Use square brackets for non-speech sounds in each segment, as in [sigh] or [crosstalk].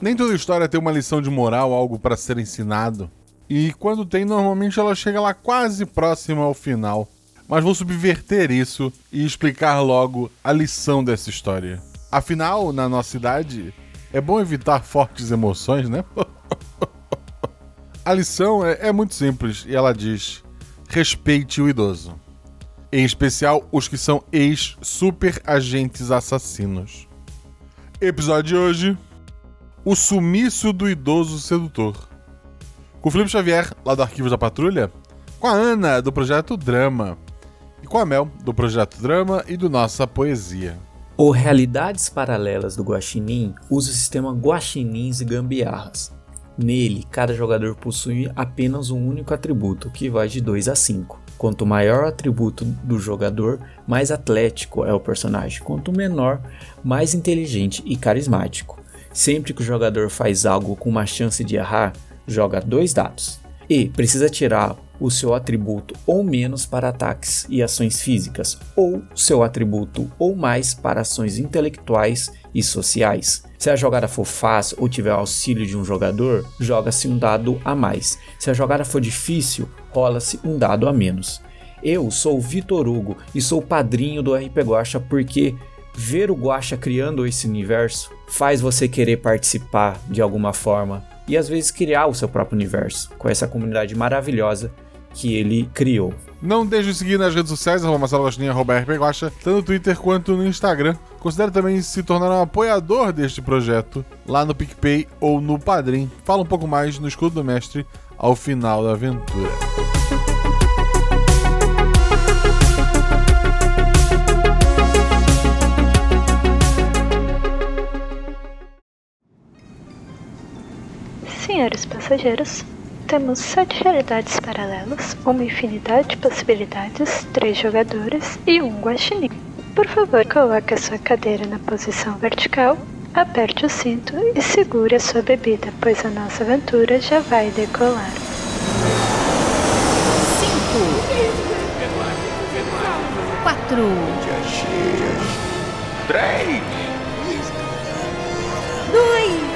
Nem toda história tem uma lição de moral, algo para ser ensinado. E quando tem, normalmente ela chega lá quase próxima ao final. Mas vou subverter isso e explicar logo a lição dessa história. Afinal, na nossa idade, é bom evitar fortes emoções, né? [laughs] a lição é, é muito simples e ela diz: respeite o idoso. Em especial os que são ex-super agentes assassinos. Episódio de hoje: O sumiço do idoso sedutor. Com o Felipe Xavier, lá do Arquivos da Patrulha, com a Ana, do Projeto Drama, e com a Mel, do Projeto Drama e do Nossa Poesia. O Realidades Paralelas do Guaxinim usa o sistema Guaxinins e Gambiarras. Nele, cada jogador possui apenas um único atributo, que vai de 2 a 5. Quanto maior o atributo do jogador, mais atlético é o personagem. Quanto menor, mais inteligente e carismático. Sempre que o jogador faz algo com uma chance de errar, joga dois dados e precisa tirar o seu atributo ou menos para ataques e ações físicas, ou seu atributo ou mais para ações intelectuais e sociais. Se a jogada for fácil ou tiver auxílio de um jogador, joga-se um dado a mais. Se a jogada for difícil, rola-se um dado a menos. Eu sou o Vitor Hugo e sou padrinho do RP Guacha porque ver o Guacha criando esse universo faz você querer participar de alguma forma e às vezes criar o seu próprio universo com essa comunidade maravilhosa que ele criou. Não deixe de seguir nas redes sociais, arroba Marcelo tanto no Twitter quanto no Instagram. Considere também se tornar um apoiador deste projeto lá no PicPay ou no Padrim. Fala um pouco mais no Escudo do Mestre ao final da aventura. Senhores passageiros, temos sete realidades paralelas, uma infinidade de possibilidades, três jogadores e um guaxinim. Por favor, coloque a sua cadeira na posição vertical, aperte o cinto e segure a sua bebida, pois a nossa aventura já vai decolar. Cinco, quatro, Três! dois,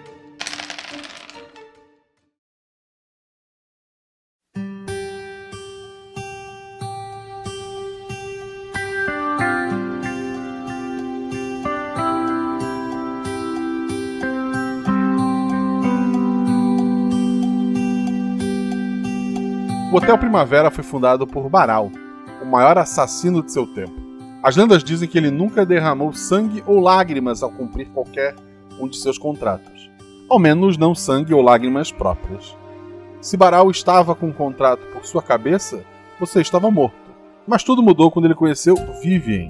O Hotel Primavera foi fundado por Baral, o maior assassino de seu tempo. As lendas dizem que ele nunca derramou sangue ou lágrimas ao cumprir qualquer um de seus contratos. Ao menos não sangue ou lágrimas próprias. Se Baral estava com um contrato por sua cabeça, você estava morto. Mas tudo mudou quando ele conheceu Vivien,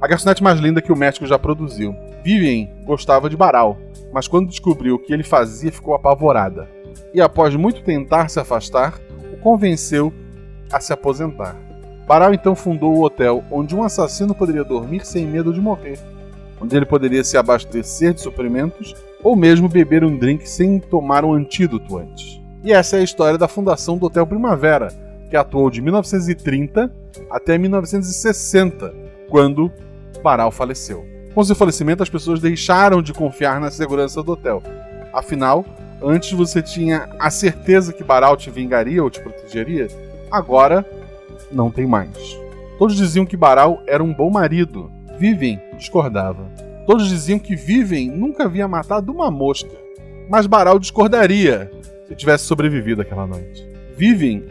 a garçonete mais linda que o médico já produziu. Vivien gostava de Baral, mas quando descobriu o que ele fazia, ficou apavorada. E após muito tentar se afastar, o convenceu a se aposentar. Baral então fundou o hotel onde um assassino poderia dormir sem medo de morrer, onde ele poderia se abastecer de suprimentos ou mesmo beber um drink sem tomar um antídoto antes. E essa é a história da fundação do Hotel Primavera, que atuou de 1930 até 1960, quando Baral faleceu. Com seu falecimento, as pessoas deixaram de confiar na segurança do hotel. Afinal, Antes você tinha a certeza que Baral te vingaria ou te protegeria, agora não tem mais. Todos diziam que Baral era um bom marido. Vivem discordava. Todos diziam que Vivem nunca havia matado uma mosca. Mas Baral discordaria se tivesse sobrevivido aquela noite. Vivem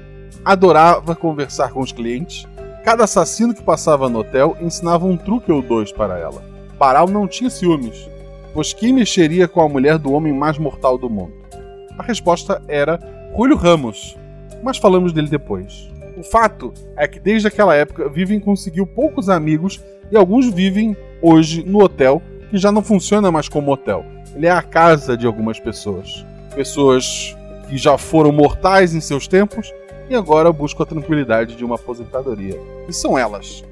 adorava conversar com os clientes. Cada assassino que passava no hotel ensinava um truque ou dois para ela. Baral não tinha ciúmes pois quem mexeria com a mulher do homem mais mortal do mundo? A resposta era Julio Ramos, mas falamos dele depois. O fato é que desde aquela época Vivem conseguiu poucos amigos e alguns vivem hoje no hotel que já não funciona mais como hotel. Ele é a casa de algumas pessoas. Pessoas que já foram mortais em seus tempos e agora buscam a tranquilidade de uma aposentadoria. E são elas.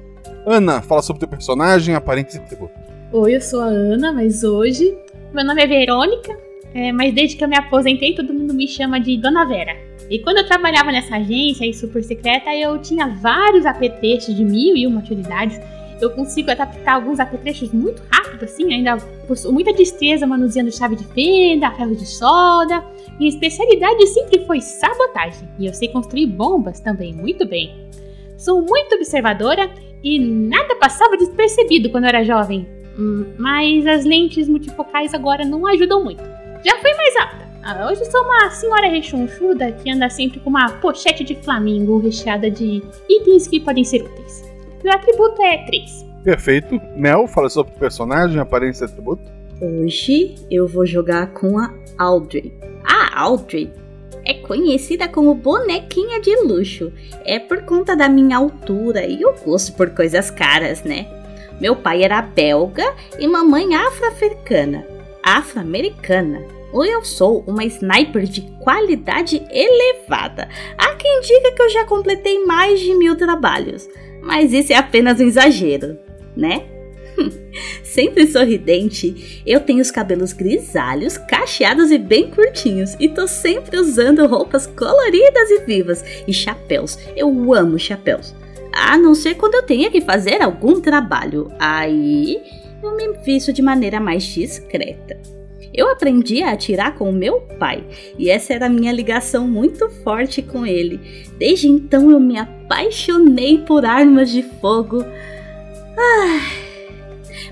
Ana, fala sobre teu personagem, aparência e tributo. Oi, eu sou a Ana, mas hoje meu nome é Verônica. É, mas desde que eu me aposentei, todo mundo me chama de Dona Vera. E quando eu trabalhava nessa agência super secreta, eu tinha vários apetrechos de mil e uma utilidades. Eu consigo adaptar alguns apetrechos muito rápido, assim, ainda possuo muita destreza manuseando chave de fenda, ferro de solda. Minha especialidade sempre foi sabotagem, e eu sei construir bombas também muito bem. Sou muito observadora e nada passava despercebido quando eu era jovem, hum, mas as lentes multifocais agora não ajudam muito. Já fui mais alta. Ah, hoje sou uma senhora rechonchuda que anda sempre com uma pochete de flamingo recheada de itens que podem ser úteis. Meu atributo é 3. Perfeito. Mel, fala sobre o personagem, aparência e atributo. Hoje eu vou jogar com a Audrey. A Audrey é conhecida como bonequinha de luxo. É por conta da minha altura e o gosto por coisas caras, né? Meu pai era belga e mamãe afro-africana. Afro-americana. Eu sou uma sniper de qualidade elevada. Há quem diga que eu já completei mais de mil trabalhos. Mas isso é apenas um exagero, né? [laughs] Sempre sorridente, eu tenho os cabelos grisalhos, cacheados e bem curtinhos, e tô sempre usando roupas coloridas e vivas e chapéus. Eu amo chapéus. A não ser quando eu tenha que fazer algum trabalho. Aí eu me visto de maneira mais discreta. Eu aprendi a atirar com meu pai e essa era a minha ligação muito forte com ele. Desde então eu me apaixonei por armas de fogo. Ai,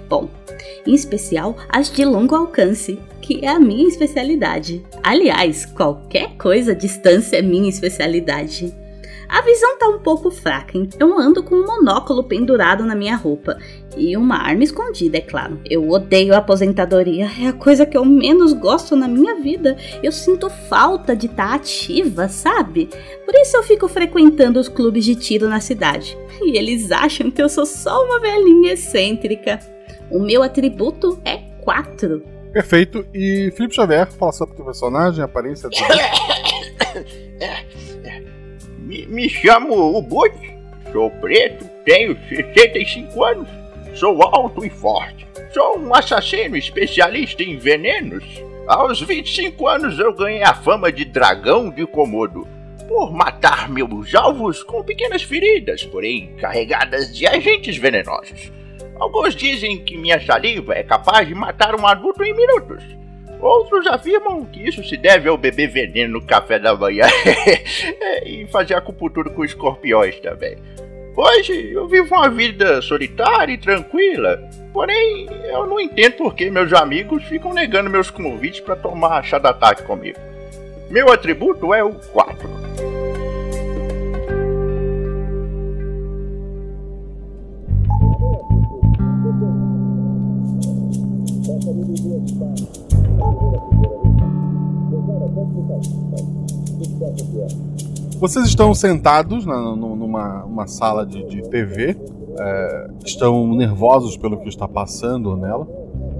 Bom, em especial as de longo alcance, que é a minha especialidade. Aliás, qualquer coisa à distância é minha especialidade. A visão tá um pouco fraca, então eu ando com um monóculo pendurado na minha roupa e uma arma escondida, é claro. Eu odeio a aposentadoria, é a coisa que eu menos gosto na minha vida. Eu sinto falta de estar tá ativa, sabe? Por isso eu fico frequentando os clubes de tiro na cidade. E eles acham que eu sou só uma velhinha excêntrica. O meu atributo é 4. Perfeito. E Felipe Xavier, fala sobre o teu personagem, aparência do. [coughs] [coughs] me, me chamo Ubud, sou preto, tenho 65 anos, sou alto e forte. Sou um assassino especialista em venenos. Aos 25 anos eu ganhei a fama de dragão de Komodo por matar meus alvos com pequenas feridas, porém carregadas de agentes venenosos. Alguns dizem que minha saliva é capaz de matar um adulto em minutos. Outros afirmam que isso se deve ao beber veneno no café da manhã [laughs] e fazer acupuntura com escorpiões também. Hoje eu vivo uma vida solitária e tranquila, porém eu não entendo por que meus amigos ficam negando meus convites para tomar chá da tarde comigo. Meu atributo é o 4. Vocês estão sentados na, numa, numa sala de, de TV, é, estão nervosos pelo que está passando nela.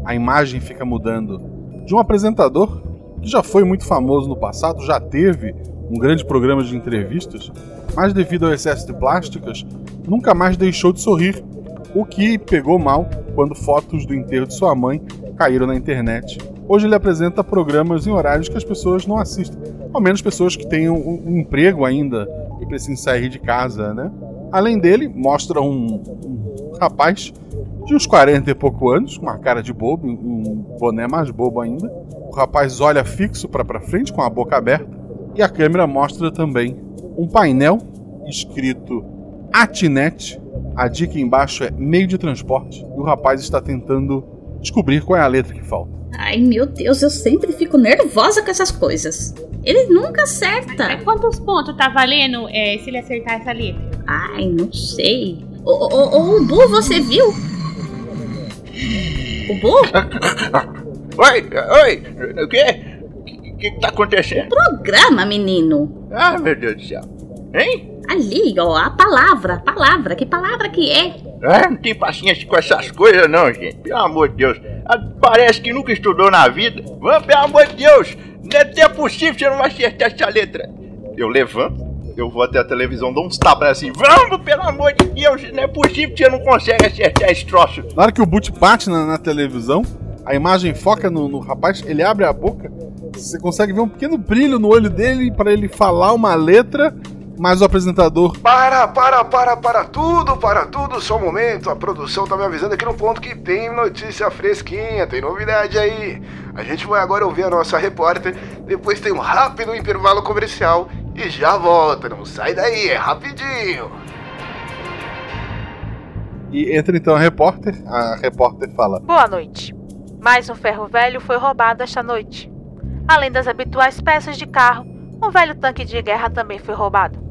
A imagem fica mudando de um apresentador que já foi muito famoso no passado, já teve um grande programa de entrevistas, mas devido ao excesso de plásticas, nunca mais deixou de sorrir, o que pegou mal quando fotos do enterro de sua mãe caíram na internet. Hoje ele apresenta programas em horários que as pessoas não assistem, ao menos pessoas que tenham um, emprego ainda e precisam sair de casa, né? Além dele, mostra um, um rapaz de uns 40 e pouco anos, com uma cara de bobo, um boné mais bobo ainda. O rapaz olha fixo para frente com a boca aberta e a câmera mostra também um painel escrito Atinet. A dica embaixo é meio de transporte e o rapaz está tentando descobrir qual é a letra que falta. Ai meu Deus, eu sempre fico nervosa com essas coisas. Ele nunca acerta. É, quantos pontos tá valendo é, se ele acertar essa letra? Ai, não sei. Ô, ô, ô, o Bu, você viu? O Bu? [laughs] oi, oi, o quê? O que, que tá acontecendo? Programa, menino. Ah, meu Deus do céu. Hein? Ali, ó, a palavra, a palavra. Que palavra que é? É, não tem paciência com essas coisas não, gente. Pelo amor de Deus. Ah, parece que nunca estudou na vida. Vamos, pelo amor de Deus. Não é possível que você não vai acertar essa letra. Eu levanto, eu vou até a televisão, dou uns tapas assim. Vamos, pelo amor de Deus. Não é possível que você não consegue acertar esse troço. Na hora que o boot bate na, na televisão, A imagem foca no, no rapaz, ele abre a boca, você consegue ver um pequeno brilho no olho dele para ele falar uma letra, mas o apresentador. Para, para, para, para tudo, para tudo, só um momento. A produção tá me avisando aqui no ponto que tem notícia fresquinha, tem novidade aí. A gente vai agora ouvir a nossa repórter, depois tem um rápido intervalo comercial e já volta. Não sai daí, é rapidinho. E entra então a repórter. A repórter fala: Boa noite. Mais um ferro velho foi roubado esta noite. Além das habituais peças de carro, um velho tanque de guerra também foi roubado.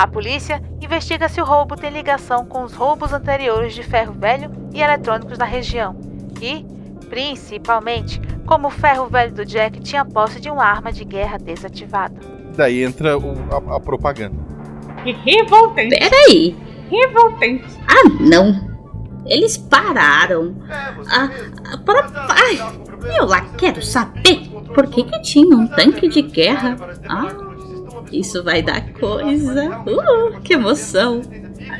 A polícia investiga se o roubo tem ligação com os roubos anteriores de ferro velho e eletrônicos na região e, principalmente, como o ferro velho do Jack tinha posse de uma arma de guerra desativada. Daí entra o- a, a propaganda. Revoltante. Peraí. Revoltante. Ah, não. Eles pararam. Ah, ah, para. Ai, eu lá quero saber por que, que tinha um tanque de guerra. Ah, isso vai dar coisa. Uh, que emoção.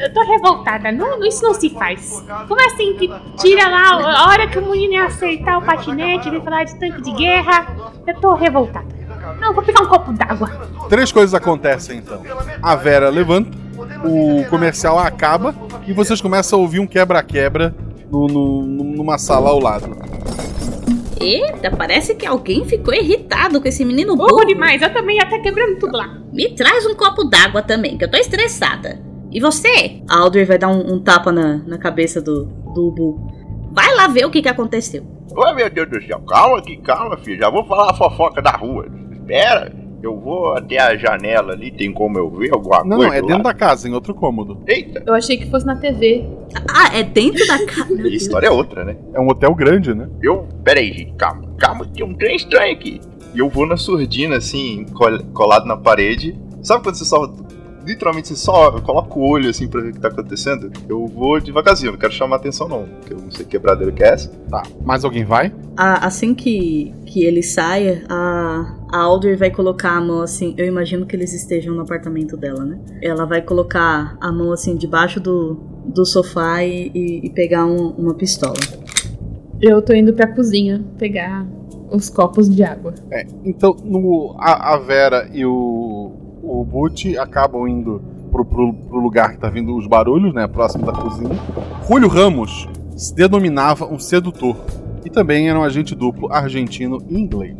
Eu tô revoltada. Não, isso não se faz. Como assim que tira lá a hora que o menino ia acertar o patinete, ele falar de tanque de guerra? Eu tô revoltada. Não, vou pegar um copo d'água. Três coisas acontecem então. A Vera levanta, o comercial acaba e vocês começam a ouvir um quebra-quebra no- no- numa sala ao lado. Eita, parece que alguém ficou irritado com esse menino Burro burro. demais. Eu também ia estar quebrando tudo lá. Me traz um copo d'água também, que eu tô estressada. E você? A Audrey vai dar um, um tapa na, na cabeça do, do Ubu. Vai lá ver o que, que aconteceu. Ô meu Deus do céu, calma aqui, calma, filho. Já vou falar a fofoca da rua. Espera, eu vou até a janela ali, tem como eu ver alguma Não, coisa? não, é lá? dentro da casa, em outro cômodo. Eita, Eu achei que fosse na TV. Ah, é dentro da casa. a história é outra, né? É um hotel grande, né? Eu. Pera aí, gente, calma, calma, tem um trem estranho aqui. E eu vou na surdina, assim, col- colado na parede. Sabe quando você só. Literalmente você só coloca o olho assim pra ver o que tá acontecendo? Eu vou devagarzinho, não quero chamar atenção não, porque eu não sei que quebradeira que é essa. Tá. Mais alguém vai? A- assim que, que ele saia, a, a Audrey vai colocar a mão assim. Eu imagino que eles estejam no apartamento dela, né? Ela vai colocar a mão assim debaixo do, do sofá e, e- e pegar um- uma pistola. Eu tô indo pra cozinha pegar os copos de água. É, então no, a, a Vera e o, o Butch acabam indo pro, pro, pro lugar que tá vindo os barulhos, né? Próximo da cozinha. Julio Ramos se denominava um sedutor e também era um agente duplo argentino e inglês.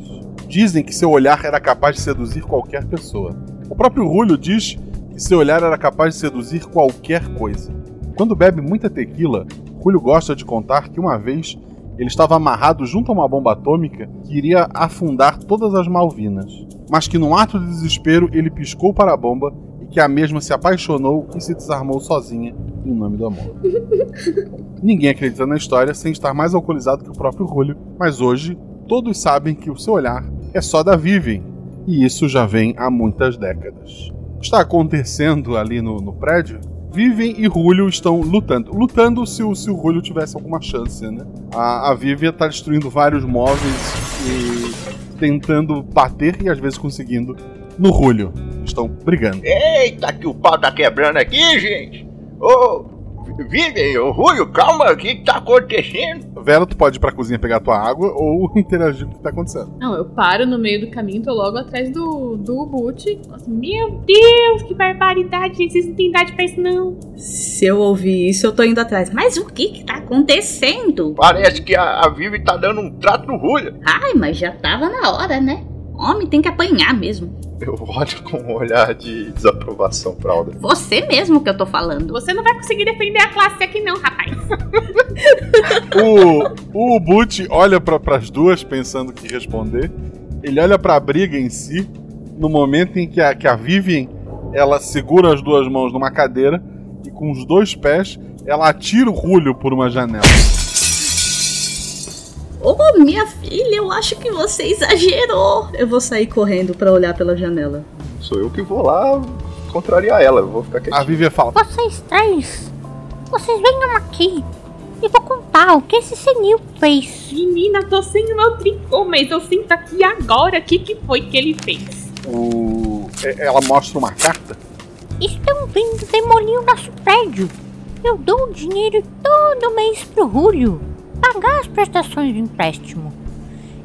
Dizem que seu olhar era capaz de seduzir qualquer pessoa. O próprio Julio diz que seu olhar era capaz de seduzir qualquer coisa. Quando bebe muita tequila, Julio gosta de contar que uma vez ele estava amarrado junto a uma bomba atômica que iria afundar todas as Malvinas, mas que num ato de desespero ele piscou para a bomba e que a mesma se apaixonou e se desarmou sozinha em nome do amor. [laughs] Ninguém acredita na história sem estar mais alcoolizado que o próprio Julio, mas hoje todos sabem que o seu olhar é só da Vivian, e isso já vem há muitas décadas. O que está acontecendo ali no, no prédio? Vivian e Julio estão lutando. Lutando se o, se o tivesse alguma chance, né? A, a Vivian está destruindo vários móveis e tentando bater e às vezes conseguindo no Julio. Estão brigando. Eita, que o pau tá quebrando aqui, gente! Ô, Vivian, ô Rui, calma, o que que tá acontecendo? Vera, tu pode ir pra cozinha pegar tua água ou [laughs] interagir com o que tá acontecendo. Não, eu paro no meio do caminho, tô logo atrás do, do boot. Assim, Meu Deus, que barbaridade, gente. Vocês não têm idade pra isso, não. Se eu ouvir isso, eu tô indo atrás. Mas o que que tá acontecendo? Parece que a, a Vivi tá dando um trato no Julio. Ai, mas já tava na hora, né? Homem tem que apanhar mesmo. Eu olho com um olhar de desaprovação pra Alda. Você mesmo que eu tô falando. Você não vai conseguir defender a classe aqui, não, rapaz. O, o Butch olha para as duas pensando que responder. Ele olha para a briga em si, no momento em que a, que a Vivian ela segura as duas mãos numa cadeira e com os dois pés ela atira o Julio por uma janela. Ô, minha filha, eu acho que você exagerou. Eu vou sair correndo pra olhar pela janela. Sou eu que vou lá contrariar ela, eu vou ficar A quietinho. Vivian fala: Vocês três, vocês venham aqui e vou contar o que esse senil fez. Menina, tô sem o meu tricô, mas eu sinto aqui agora o que, que foi que ele fez. o, é- ela mostra uma carta. Estão vindo demolir o nosso prédio. Eu dou o dinheiro todo mês pro Rúlio. Pagar as prestações do empréstimo.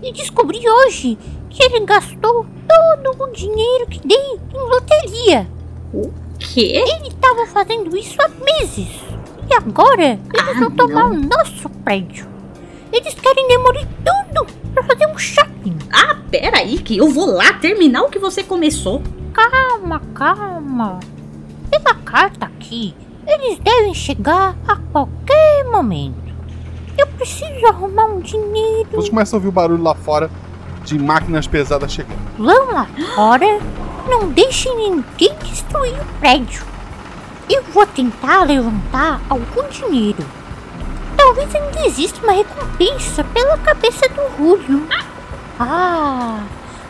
E descobri hoje que ele gastou todo o dinheiro que dei em loteria. O quê? Ele estava fazendo isso há meses. E agora eles Ah, vão tomar não. o nosso prédio. Eles querem demolir tudo para fazer um shopping. Ah, pera aí que eu vou lá terminar o que você começou. Calma, calma. Pela carta aqui, eles devem chegar a qualquer momento. Eu preciso arrumar um dinheiro. Vocês começam a ouvir o barulho lá fora de máquinas pesadas chegando. Vão lá fora. Não deixem ninguém destruir o prédio. Eu vou tentar levantar algum dinheiro. Talvez ainda exista uma recompensa pela cabeça do Julio. Ah,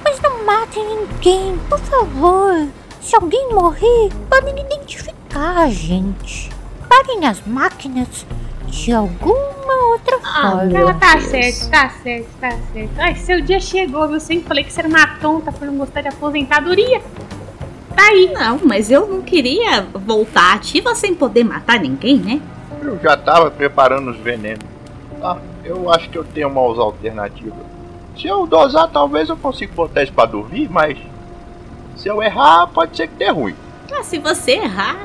mas não matem ninguém, por favor. Se alguém morrer, podem identificar a gente. Parem as máquinas de alguma outra forma. meu Ah, tá certo, tá certo, tá certo. Ai, seu dia chegou, viu? Sempre falei que você era uma tonta por não gostar de aposentadoria. Tá aí. Não, mas eu não queria voltar ativa sem poder matar ninguém, né? Eu já tava preparando os venenos. Ah, eu acho que eu tenho uma alternativa. Se eu dosar, talvez eu consiga botar isso pra dormir, mas se eu errar, pode ser que dê ruim. Ah, se você errar,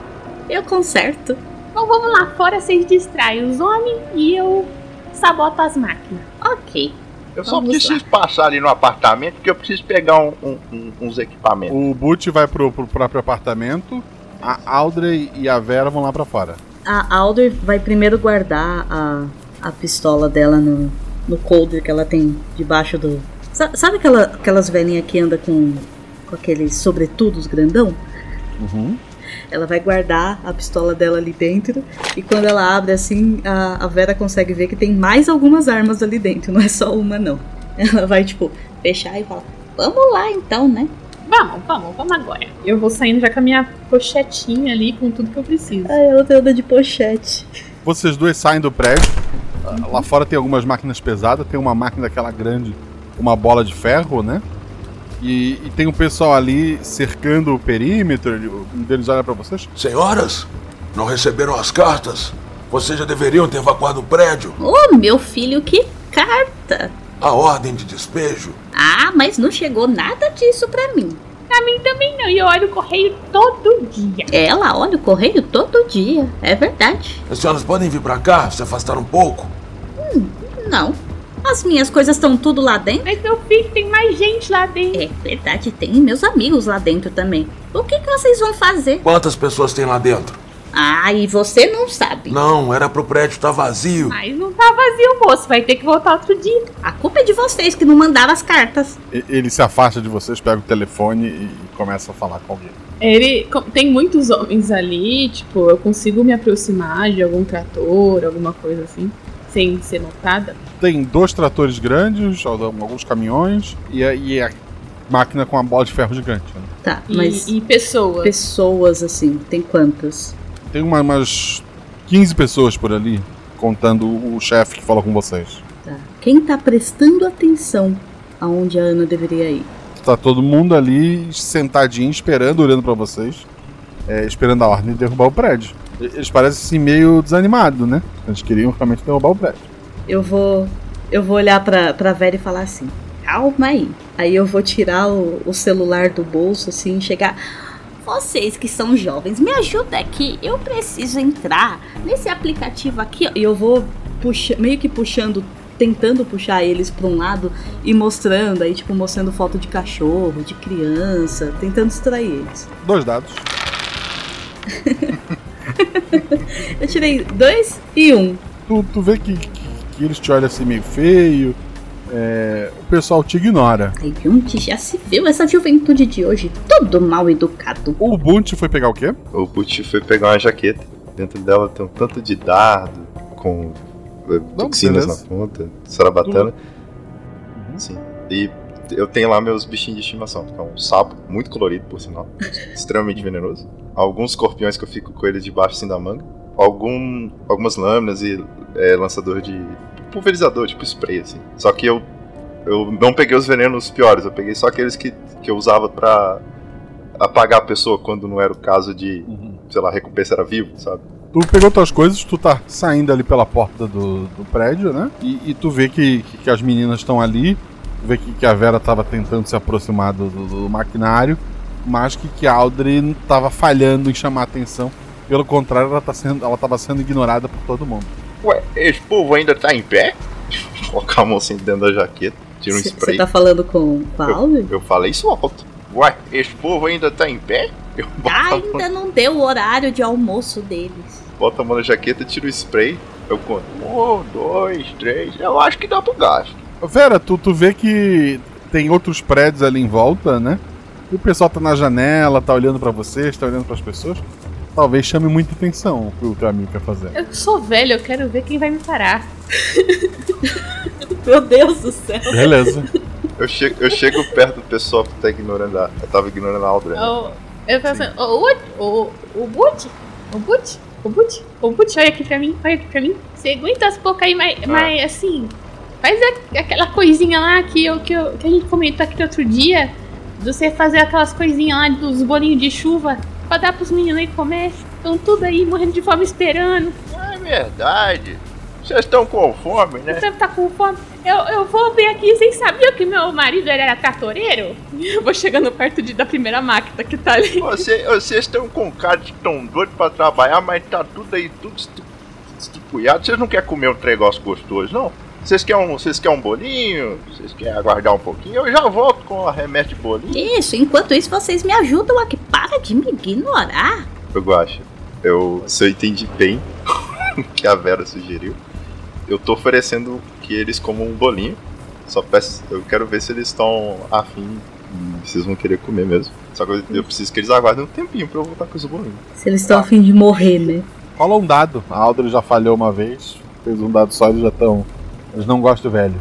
eu conserto. Então vamos lá fora, vocês distraem os homens e eu saboto as máquinas. Ok. Eu só Vamos preciso passar ali no apartamento porque eu preciso pegar um- um- um- uns equipamentos. O Butch vai pro, pro próprio apartamento. A Audrey e a Vera vão lá pra fora. A Alder vai primeiro guardar a, a pistola dela no, no coldre que ela tem debaixo do. Sa- Sabe aquela, aquelas velhinhas que anda com, com aqueles sobretudos grandão? Uhum. Ela vai guardar a pistola dela ali dentro. E quando ela abre assim, a, a Vera consegue ver que tem mais algumas armas ali dentro. [laughs] Não é só uma, não. Ela vai, tipo, fechar e falar: Vamos lá então, né? Vamos, vamos, vamos agora. Eu vou saindo já com a minha pochetinha ali, com tudo que eu preciso. Ai, ela tem anda de pochete. Vocês dois saem do prédio. Ah, Lá fora tem algumas máquinas pesadas. Tem uma máquina daquela grande, uma bola de ferro, né? E, e tem um pessoal ali cercando o perímetro. Um deles olha pra vocês. Senhoras, não receberam as cartas? Vocês já deveriam ter evacuado o prédio. Ô, meu filho, que carta! A ordem de despejo. Ah, mas não chegou nada disso pra mim. Pra mim também não, e eu olho o correio todo dia. Ela olha o correio todo dia, é verdade. As senhoras podem vir pra cá, se afastar um pouco? Não. As minhas coisas estão tudo lá dentro. Mas meu filho, tem mais gente lá dentro. É verdade, tem meus amigos lá dentro também. O que, que vocês vão fazer? Quantas pessoas tem lá dentro? Ah, e você não sabe. Não, era pro prédio estar vazio. Mas não tá vazio, moço. Vai ter que voltar outro dia. A culpa é de vocês que não mandaram as cartas. E- Ele se afasta de vocês, pega o telefone e começa a falar com alguém. Ele tem muitos homens ali, tipo, eu consigo me aproximar de algum trator, alguma coisa assim, sem ser notada. Tem dois tratores grandes, alguns caminhões e a, e a máquina com a bola de ferro gigante. né? Tá, E, mas e pessoas. pessoas assim, tem quantas? Tem uma- umas 15 pessoas por ali, contando o chefe que fala com vocês. Tá. Quem tá prestando atenção aonde a Ana deveria ir? Tá todo mundo ali sentadinho, esperando, olhando pra vocês, é, esperando a ordem de derrubar o prédio. Eles parecem assim meio desanimados, né? Eles queriam realmente derrubar o prédio. Eu vou. Eu vou olhar pra, pra Vera e falar assim: calma aí. Aí eu vou tirar o, o celular do bolso, assim, chegar. Vocês que são jovens, me ajuda aqui. Eu preciso entrar nesse aplicativo aqui. ó. E eu vou puxa, meio que puxando, tentando puxar eles pra um lado e mostrando, aí, tipo, mostrando foto de cachorro, de criança, tentando distrair eles. Dois dados. [laughs] [laughs] Eu tirei dois e um. Tu, tu vê que, que, que eles te olham assim meio feio. é, o pessoal te ignora. Aí onde já se viu essa juventude de hoje, todo mal educado. O Bunty foi pegar o quê? O Butch foi pegar uma jaqueta. Dentro dela tem um tanto de dardo com eh, toxinas na beleza. ponta, sarabatana. Sim. E eu tenho lá meus bichinhos de estimação. que É um sapo, muito colorido, por sinal. extremamente venenoso. Alguns escorpiões que eu fico com eles debaixo assim da manga. Algum, algumas lâminas e eh, lançador de pulverizador, tipo spray, assim. Só que eu, eu não peguei os venenos piores, eu peguei só aqueles que, que eu usava pra apagar a pessoa quando não era o caso de, sei lá, recompensa era vivo, sabe? Tu pegou tuas coisas, tu tá saindo ali pela porta do, do prédio, né? E, e tu vê que, que, que as meninas estão ali. Vê que, que a Vera tava tentando se aproximar do, do, do maquinário, mas que, que a Audrey tava falhando em chamar a atenção. Pelo contrário, ela, tá sendo, ela tava sendo ignorada por todo mundo. Ué, esse povo ainda tá em pé? [laughs] Colocar a mão assim dentro da jaqueta, tira um Você spray. tá falando com, com a eu, Audrey? eu falei isso alto. Ué, esse povo ainda tá em pé? Eu [laughs] boto, a mão, Ainda não deu o horário de almoço deles. boto a mão na jaqueta, tiro o spray. Eu conto. Um, dois, três. Eu acho que dá pro gasto. Vera, tu, tu vê que tem outros prédios ali em volta, né? E o pessoal tá na janela, tá olhando pra vocês, tá olhando pras pessoas. Talvez chame muita atenção o que o teu amigo quer fazer. Eu sou velho, eu quero ver quem vai me parar. [laughs] Meu Deus do céu. Beleza. Eu chego, eu chego perto do pessoal que tá ignorando a. Eu tava ignorando a Audrey. né? Eu, eu falo assim, o, o, o, o Butch, o Butch, o Butch, o Butch, olha aqui pra mim, olha aqui pra mim. Você aguenta as poucas aí, mas, mas assim, faz a- aquela coisinha lá que, eu, que, eu, que a gente comentou aqui outro dia, de você fazer aquelas coisinhas lá dos bolinhos de chuva pra dar pros meninos aí comer. Estão tudo aí morrendo de fome esperando. É verdade. Vocês estão com fome, né? Você tá com fome? Eu, eu vou ver aqui, vocês sabiam que meu marido era tratoreiro? Eu vou chegando perto de, da primeira máquina que tá ali. Você- vocês estão com cara de tão doido pra trabalhar, mas tá tudo aí, tudo estu- estupiado. Vocês não querem comer um negócio gostoso, não? Vocês querem um, vocês querem um bolinho? Vocês querem aguardar um pouquinho? Eu já volto com a remete de bolinho. Isso, enquanto isso vocês me ajudam aqui. Para de me ignorar. Eu gosto. Eu, se eu entendi bem [laughs] o que a Vera sugeriu, eu tô oferecendo que eles comam um bolinho. Só peço, eu quero ver se eles estão afim e se eles vão querer comer mesmo. Só que eu, eu preciso que eles aguardem um tempinho pra eu voltar com os bolinhos. Se eles estão a fim de morrer, né? Rola um dado. A Audrey já falhou uma vez, fez um dado só, eles já estão. Eles não gostam do velho.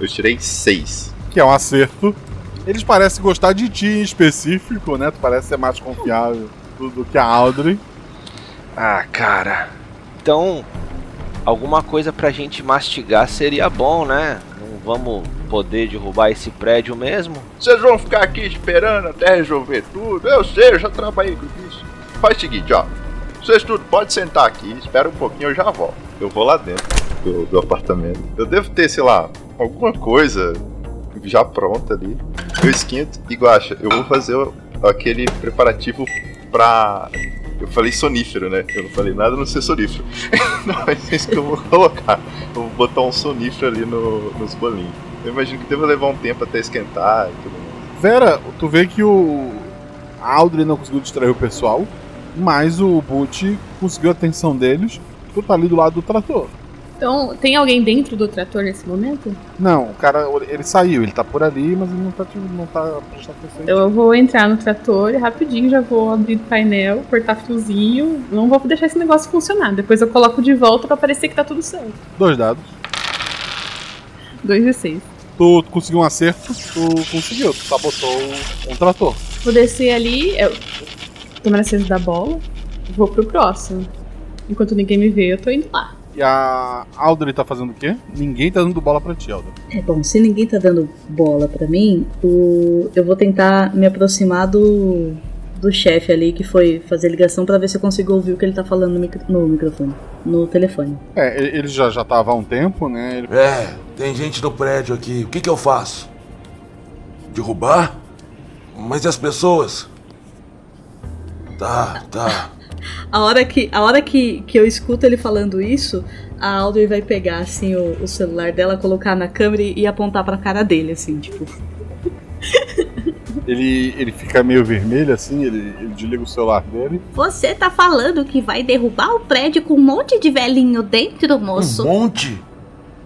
Eu tirei seis. Que é um acerto. Eles parecem gostar de ti em específico, né? Tu parece ser mais confiável do, do que a Audrey. Ah, cara. Então, alguma coisa pra gente mastigar seria bom, né? Não vamos poder derrubar esse prédio mesmo? Vocês vão ficar aqui esperando até resolver tudo? Eu sei, eu já trabalhei com isso. Faz o seguinte, ó. Vocês tudo, pode sentar aqui, espera um pouquinho, eu já volto. Eu vou lá dentro do, do apartamento. Eu devo ter, sei lá, alguma coisa já pronta ali. Eu esquento e guacha. Eu vou fazer aquele preparativo pra. Eu falei sonífero, né? Eu não falei nada não ser sonífero. [laughs] não, mas é isso que eu vou colocar. Eu vou botar um sonífero ali no- nos bolinhos. Eu imagino que deva levar um tempo até esquentar e tudo mais. Vera, tu vê que o. A Audrey não conseguiu distrair o pessoal, mas o Butch conseguiu a atenção deles. Tu tá ali do lado do trator. Então, tem alguém dentro do trator nesse momento? Não, o cara, ele saiu, ele tá por ali, mas ele não tá, não tá prestando atenção. Então eu vou entrar no trator e rapidinho já vou abrir o painel, cortar fiozinho. Não vou deixar esse negócio funcionar. Depois eu coloco de volta pra parecer que tá tudo certo. Dois dados. 2 e 6. Tu, tu conseguiu um acerto, tu conseguiu, tu sabotou um trator. Vou descer ali, eu tomar acesso da bola, vou pro próximo. Enquanto ninguém me vê, eu tô indo lá. E a Audrey tá fazendo o quê? Ninguém tá dando bola pra ti, Audrey. É bom, se ninguém tá dando bola pra mim, o... eu vou tentar me aproximar do, do chefe ali que foi fazer ligação pra ver se eu consigo ouvir o que ele tá falando no, micro... no microfone, no telefone. É, ele ele já, já tava há um tempo, né? Ele... É, tem gente no prédio aqui. O que, que eu faço? Derrubar? Mas e as pessoas? Tá, tá. A hora que, a hora que, que eu escuto ele falando isso, a Audrey vai pegar assim o, o celular dela, colocar na câmera e, e apontar pra cara dele, assim, tipo. [laughs] Ele, ele fica meio vermelho assim, ele, ele desliga o celular dele. Você tá falando que vai derrubar o prédio com um monte de velhinho dentro, moço? Um monte?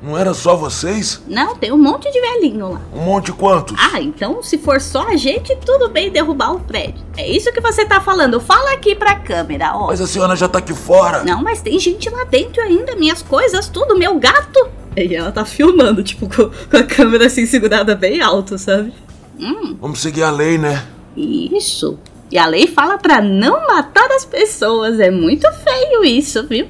Não era só vocês? Não, tem um monte de velhinho lá. Um monte quantos? Ah, então se for só a gente, tudo bem derrubar o prédio. É isso que você tá falando. Fala aqui pra câmera, ó. Mas a senhora já tá aqui fora. Não, mas tem gente lá dentro ainda, minhas coisas, tudo, meu gato. E ela tá filmando, tipo, com, com a câmera assim segurada bem alto, sabe? Hum, Vamos seguir a lei, né? isso. E a lei fala pra não matar as pessoas. É muito feio isso, viu?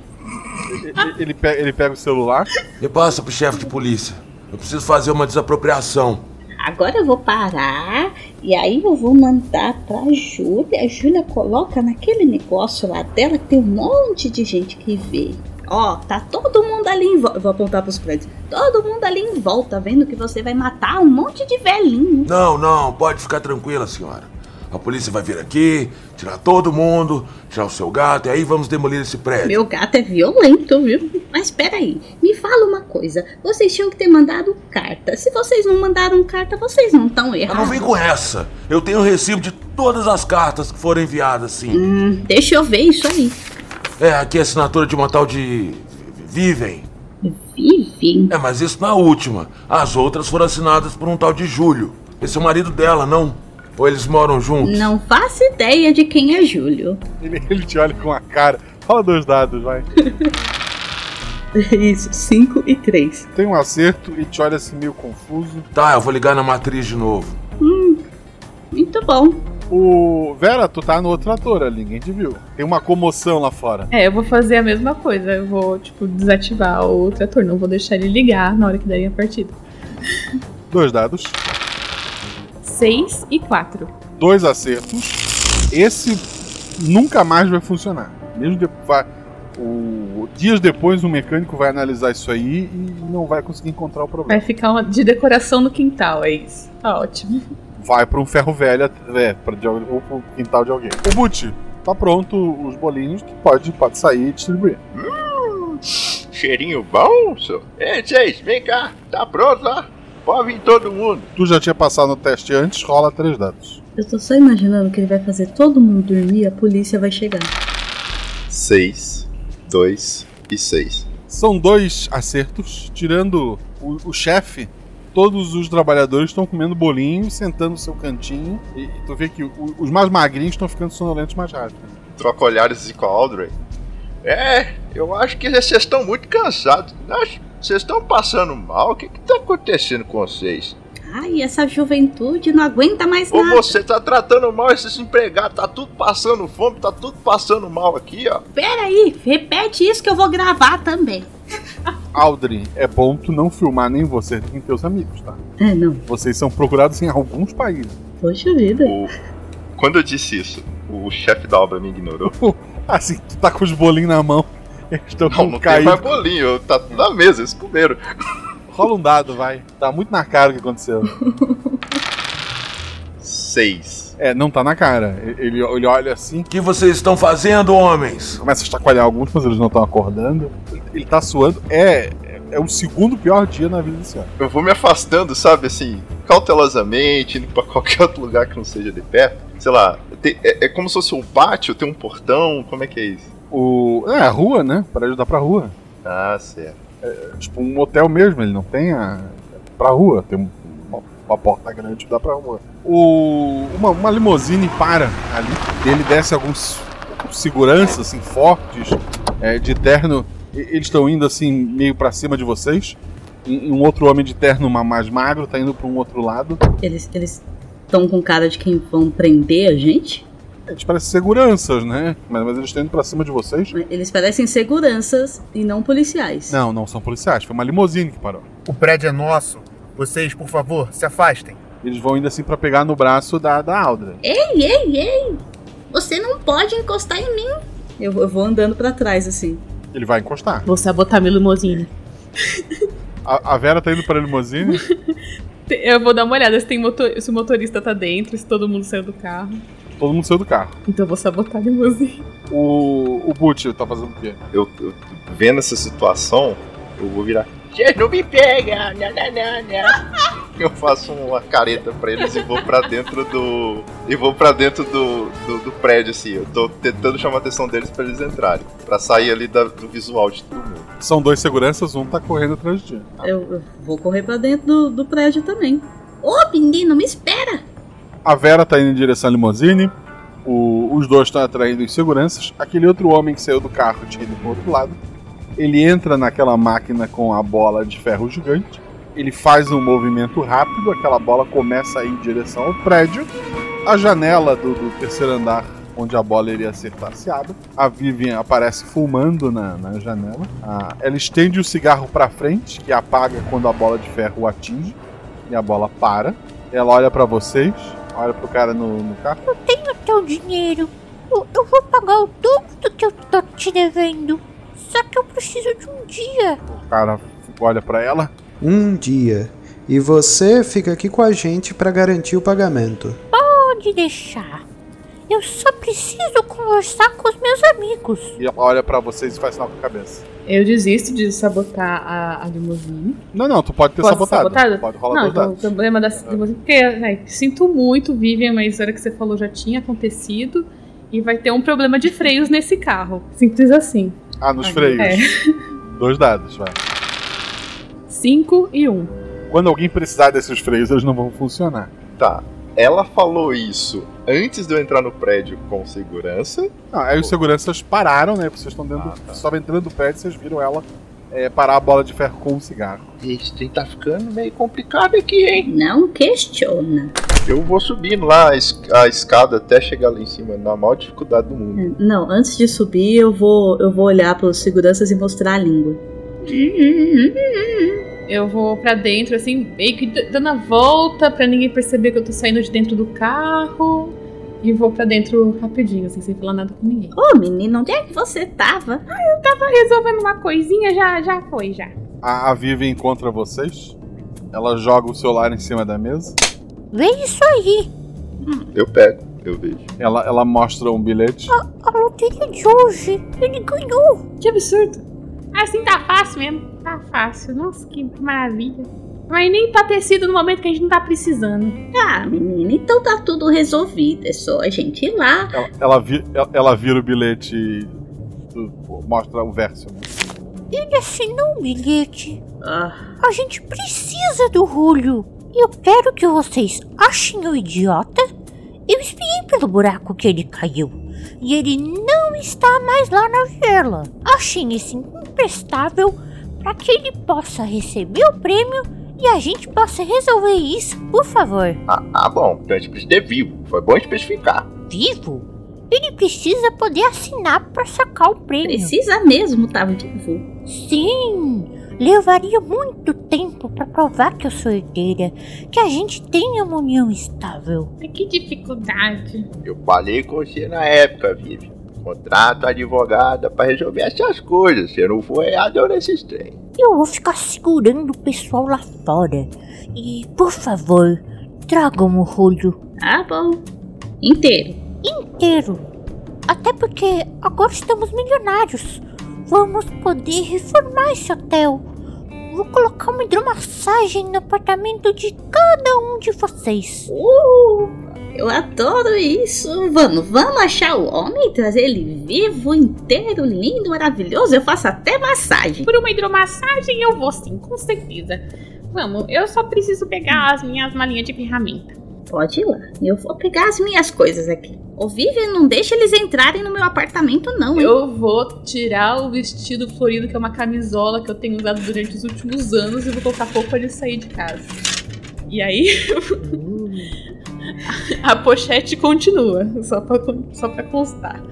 Ele, ele, pega, ele pega o celular. Me passa pro chefe de polícia. Eu preciso fazer uma desapropriação. Agora eu vou parar e aí eu vou mandar pra Júlia. A Júlia coloca naquele negócio lá dela que tem um monte de gente que vê. Ó, tá todo mundo ali em volta. Vou apontar pros prédios. Todo mundo ali em volta, vendo que você vai matar um monte de velhinho. Não, não, pode ficar tranquila, senhora. A polícia vai vir aqui, tirar todo mundo, tirar o seu gato, e aí vamos demolir esse prédio. Meu gato é violento, viu? Mas peraí, me fala uma coisa. Vocês tinham que ter mandado carta. Se vocês não mandaram carta, vocês não estão errados. não vem com essa. Eu tenho o recibo de todas as cartas que foram enviadas, sim. Hum, deixa eu ver isso aí. É, aqui é a assinatura de uma tal de. Vivem. Vivem? É, mas isso na última. As outras foram assinadas por um tal de Júlio. Esse é o marido dela, não? Ou eles moram juntos? Não faço ideia de quem é Júlio. [laughs] Ele, ele te olha com a cara. Fala dois dados, vai. [laughs] Isso, 5 e 3. Tem um acerto e te olha assim meio confuso. Tá, eu vou ligar na matriz de novo. Hum, muito bom. O. Vera, tu tá no outro ator ali, ninguém te viu. Tem uma comoção lá fora. É, eu vou fazer a mesma coisa. Eu vou, tipo, desativar o trator. Não vou deixar ele ligar na hora que derem a partida. Dois dados. 6 e 4. Dois acertos. Esse nunca mais vai funcionar. Mesmo depois. Vai, o, dias depois o mecânico vai analisar isso aí e não vai conseguir encontrar o problema. Vai ficar uma de decoração no quintal, é isso. Tá ótimo. Vai pra um ferro velho, é, pra, de, ou pro quintal de alguém. O Butch, tá pronto os bolinhos, tu pode, pode sair e distribuir. Hum, cheirinho bom, senhor. Ei, vocês, vem cá. Tá pronto lá? Pode vir todo mundo. Tu já tinha passado no teste antes, rola três dados. Eu tô só imaginando que ele vai fazer todo mundo dormir e a polícia vai chegar. 6, 2 e 6. São dois acertos, tirando o, o chefe. Todos os trabalhadores estão comendo bolinho, sentando no seu cantinho. E, e tu vê que o- os mais magrinhos estão ficando sonolentos mais rápido. Troca olhares com a Audrey. É, eu acho que vocês estão muito cansados. Acho- Vocês estão passando mal? O que que tá acontecendo com vocês? Ai, essa juventude não aguenta mais Ou nada. você tá tratando mal esses empregados, tá tudo passando fome, tá tudo passando mal aqui, ó. Pera aí, repete isso que eu vou gravar também. [laughs] Audrey, é bom tu não filmar nem você nem teus amigos, tá? É, não. Vocês são procurados em alguns países. Poxa vida. Quando eu disse isso, o chefe da obra me ignorou. [laughs] Assim, tu tá com os bolinhos na mão. [laughs] Estão Não, com não tem caído. mais bolinho, tá tudo na mesa, eles comeram. [laughs] Rola um dado, vai. Tá muito na cara o que aconteceu. [laughs] 6. É, não tá na cara. Ele, ele olha assim. O que vocês estão fazendo, homens? Começa a chacoalhar alguns, mas eles não estão acordando. Ele, ele tá suando. É, é o segundo pior dia na vida desse ano. Eu vou me afastando, sabe, assim, cautelosamente, indo pra qualquer outro lugar que não seja de perto. Sei lá, tem- é, é como se fosse um pátio, tem um portão, como é que é isso? O. É, a rua, né? Para ajudar pra rua. Ah, certo. É, tipo um hotel mesmo, ele não tem a. pra rua. Tem um- uma, uma porta grande que dá pra rua. O. Uma, uma limusine para ali. Ele desce alguns seguranças, assim, fortes, é, de terno. E- Eles estão indo assim, meio pra cima de vocês. E um outro homem de terno ma- mais magro tá indo pra um outro lado. Eles eles estão com cara de quem vão prender a gente? Eles parecem seguranças, né? Mas, mas eles estão indo pra cima de vocês. Eles parecem seguranças e não policiais. Não, não são policiais. Foi uma limusine que parou. O prédio é nosso. Vocês, por favor, se afastem. Eles vão indo assim pra pegar no braço da, da Aldra. Ei, ei, ei! Você não pode encostar em mim. Eu, eu vou andando pra trás assim. Ele vai encostar. Vou sabotar minha limusine. A, a Vera tá indo pra limusine. [laughs] Eu vou dar uma olhada se, tem motor... se o motorista tá dentro, se todo mundo saiu do carro. Todo mundo saiu do carro. Então eu vou sabotar a limusine. O, o Butch tá fazendo o quê? Eu, eu vendo essa situação, eu vou virar. Vocês não me pegam, não, não, não, não. [laughs] Eu faço uma careta pra eles e vou pra dentro do. E vou pra dentro do, do, do prédio, assim. Eu tô tentando chamar a atenção deles pra eles entrarem. Pra sair ali da- do visual de todo mundo. São dois seguranças, um tá correndo atrás de ti. Eu, eu vou correr pra dentro do, do prédio também. Ô, menino, me espera! A Vera tá indo em direção à limusine. O- os dois estão atraindo os seguranças. Aquele outro homem que saiu do carro tinha ido pro outro lado. Ele entra naquela máquina com a bola de ferro gigante. Ele faz um movimento rápido, aquela bola começa a ir em direção ao prédio. A janela do, do terceiro andar, onde a bola iria acertar, se abre. A Vivian aparece fumando na, na janela. Ela estende o cigarro para frente, que apaga quando a bola de ferro o atinge. E a bola para. Ela olha pra vocês, olha pro cara no, no carro. Eu tenho teu dinheiro. Eu, eu vou pagar o dobro do que eu tô te devendo. Só que eu preciso de um dia. O cara olha pra ela. Um dia. E você fica aqui com a gente para garantir o pagamento. Pode deixar. Eu só preciso conversar com os meus amigos. E ela olha pra vocês e faz sinal com a cabeça. Eu desisto de sabotar a, a limusine. Não, não, tu pode ter Posso sabotado. sabotado? Pode rolar Não, então, o problema da limusine. Porque, né, sinto muito, Vivian, mas a hora que você falou já tinha acontecido. E vai ter um problema de freios nesse carro. Simples assim. Ah, nos freios. É. [laughs] Dois dados, vai. 5 e 1. Um. Quando alguém precisar desses freios, eles não vão funcionar. Tá. Ela falou isso antes de eu entrar no prédio com segurança. Não, aí os seguranças pararam, né? Vocês estão dentro. Vocês estavam entrando no prédio, vocês viram ela é, parar a bola de ferro com um cigarro. Esse trem tá ficando meio complicado aqui, hein? Não questiona. Eu vou subindo lá a, es- a escada até chegar lá em cima, na maior dificuldade do mundo. Não, antes de subir, eu vou, eu vou olhar para os seguranças e mostrar a língua. [laughs] Eu vou pra dentro, assim, meio que dando a volta pra ninguém perceber que eu tô saindo de dentro do carro. E vou pra dentro rapidinho, assim, sem falar nada com ninguém. Ô, menino, onde é que você tava? Ah, eu tava resolvendo uma coisinha, já, já foi, já. A, a Vivi encontra vocês. Ela joga o celular em cima da mesa. Vê isso aí. Eu pego, eu vejo. Ela, ela mostra um bilhete. A loteria de hoje. Ele ganhou. Que absurdo. Assim tá fácil mesmo. Tá fácil. Nossa, que maravilha. Mas nem tá tecido no momento que a gente não tá precisando. Ah, menina, então tá tudo resolvido. É só a gente ir lá. Ela, ela, vi- ela- ela vira o bilhete mostra o verso. Né? Ele assinou um bilhete. Ah. A gente precisa do Julio. E eu quero que vocês achem o idiota. Eu espiei pelo buraco que ele caiu. E ele não está mais lá na vila. Achem esse imprestável para que ele possa receber o prêmio e a gente possa resolver isso, por favor. Ah, ah, bom, então a gente precisa ter vivo. Foi bom especificar. Vivo? Ele precisa poder assinar para sacar o prêmio. Precisa mesmo, tá vivo. Sim, levaria muito tempo para provar que eu sou herdeira, que a gente tenha uma união estável. Que dificuldade. Eu falei com você na época, Vivi. Contrato advogada pra resolver essas coisas. Você não foi errado nesses trem. Eu vou ficar segurando o pessoal lá fora. E, por favor, tragam o rolho Tá bom. Inteiro. inteiro. Até porque agora estamos milionários. Vamos poder reformar esse hotel. Vou colocar uma hidromassagem no apartamento de cada um de vocês. Uh, eu adoro isso. Vamos, vamos achar o homem e trazer ele vivo, inteiro, lindo, maravilhoso. Eu faço até massagem. Por uma hidromassagem eu vou sim, com certeza. Vamos, eu só preciso pegar as minhas malinhas de ferramenta. Pode ir lá. Eu vou pegar as minhas coisas aqui. Ô, Vivian, não deixa eles entrarem no meu apartamento, não, hein? Eu vou tirar o vestido florido, que é uma camisola que eu tenho usado durante os últimos anos, e vou colocar pouco de sair de casa. E aí. [laughs] a pochete continua, só pra, só pra constar.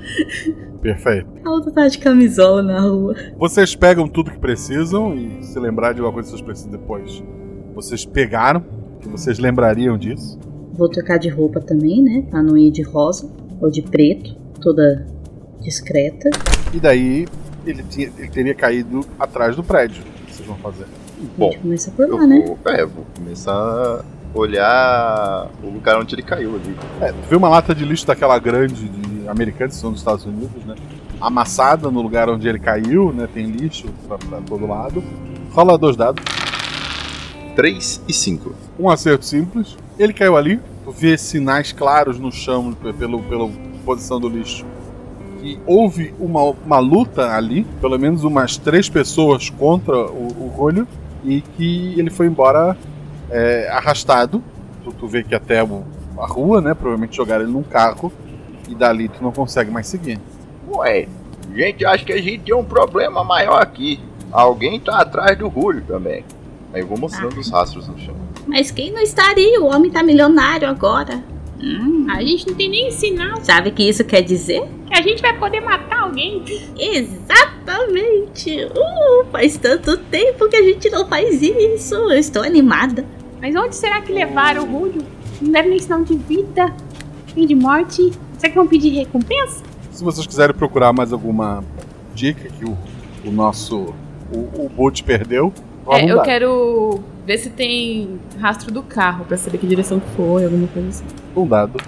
Perfeito. A outra tá de camisola na rua. Vocês pegam tudo que precisam e se lembrar de alguma coisa que vocês precisam depois. Vocês pegaram, que vocês lembrariam disso. Vou trocar de roupa também, né? Pra não ir de rosa ou de preto, toda discreta. E daí ele, tinha- ele teria caído atrás do prédio. O que vocês vão fazer? Bom, Começa por eu lá, né? vou, é, eu vou começar olhar o lugar onde ele caiu ali. É, tu vê uma lata de lixo daquela grande de americanos, que são dos Estados Unidos, né? Amassada no lugar onde ele caiu, né? Tem lixo pra, pra todo lado. Rola dois dados. 3 e 5. Um acerto simples. Ele caiu ali. Tu vê sinais claros no chão pelo, pela posição do lixo. Que houve uma, uma luta ali, pelo menos umas três pessoas contra o, o rolho, e que ele foi embora é, arrastado. Tu, tu vê que até o- a rua, né? Provavelmente jogaram ele num carro, e dali tu não consegue mais seguir. Ué, gente acha que a gente tem um problema maior aqui. Alguém tá atrás do Julio também. Aí eu vou mostrando os rastros no chão. Mas quem não estaria? O homem tá milionário agora. Hum, A gente não tem nem sinal sabe o que isso quer dizer? que a gente vai poder matar alguém. Exatamente! Uh, faz tanto tempo que a gente não faz isso. Eu estou animada. Mas onde será que levaram o Rúlio? Não deram nem sinal de vida, nem de morte. Será que vão pedir recompensa? Se vocês quiserem procurar mais alguma dica que o, o nosso. O, o Bolt perdeu, É, eu quero ver se tem rastro do carro pra saber que direção que foi, alguma coisa assim. Um dado.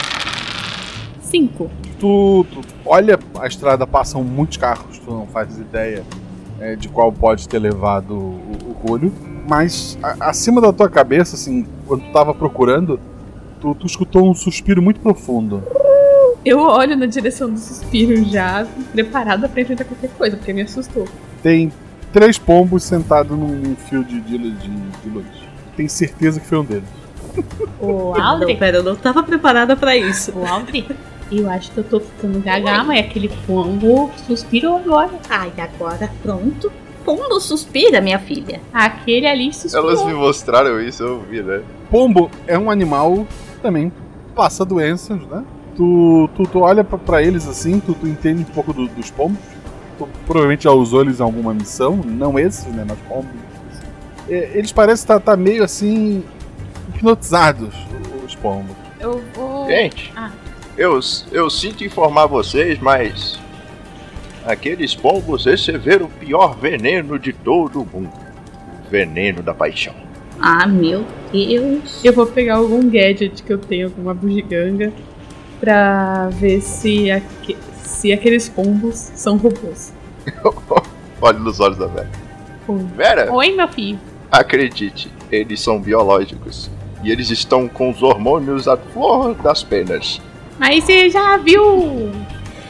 Cinco. Tu, tu olha a estrada, passam muitos carros, tu não fazes ideia é, de qual pode ter levado o, o Rúlio. Mas a- acima da tua cabeça, assim, quando tu tava procurando, tu, tu escutou um suspiro muito profundo. Eu olho na direção do suspiro já, preparada pra enfrentar qualquer coisa, porque me assustou. Tem três pombos sentados num, num fio de, de, de, de luz. Tem certeza que foi um deles. O Aldri? Não, pera, eu não tava preparada pra isso. O Aldri? Eu acho que eu tô ficando gaga, mas aquele pombo suspirou agora. Ai, agora pronto. Pombo suspira, minha filha. Aquele ali suspirou. Elas me mostraram isso, eu vi, né? Pombo é um animal que também passa doenças, né? Tu, tu, tu olha pra, pra eles assim, tu, tu entende um pouco do- dos pombos. Tu provavelmente já usou eles em alguma missão, não esses, né? Mas pombos. É, eles parecem estar tá, meio assim. hipnotizados, os pombos. Eu vou. Gente, Ah. eu, eu sinto informar vocês, mas aqueles pombos receberam o pior veneno de todo o mundo. O veneno da paixão. Ah, meu Deus. Eu vou pegar algum gadget que eu tenho, alguma bugiganga, pra ver se, aque- se aqueles pombos são robôs. [laughs] Olha nos olhos da Vera. Vera, Oi, meu filho. acredite, eles são biológicos. E eles estão com os hormônios à flor das penas. Mas você já viu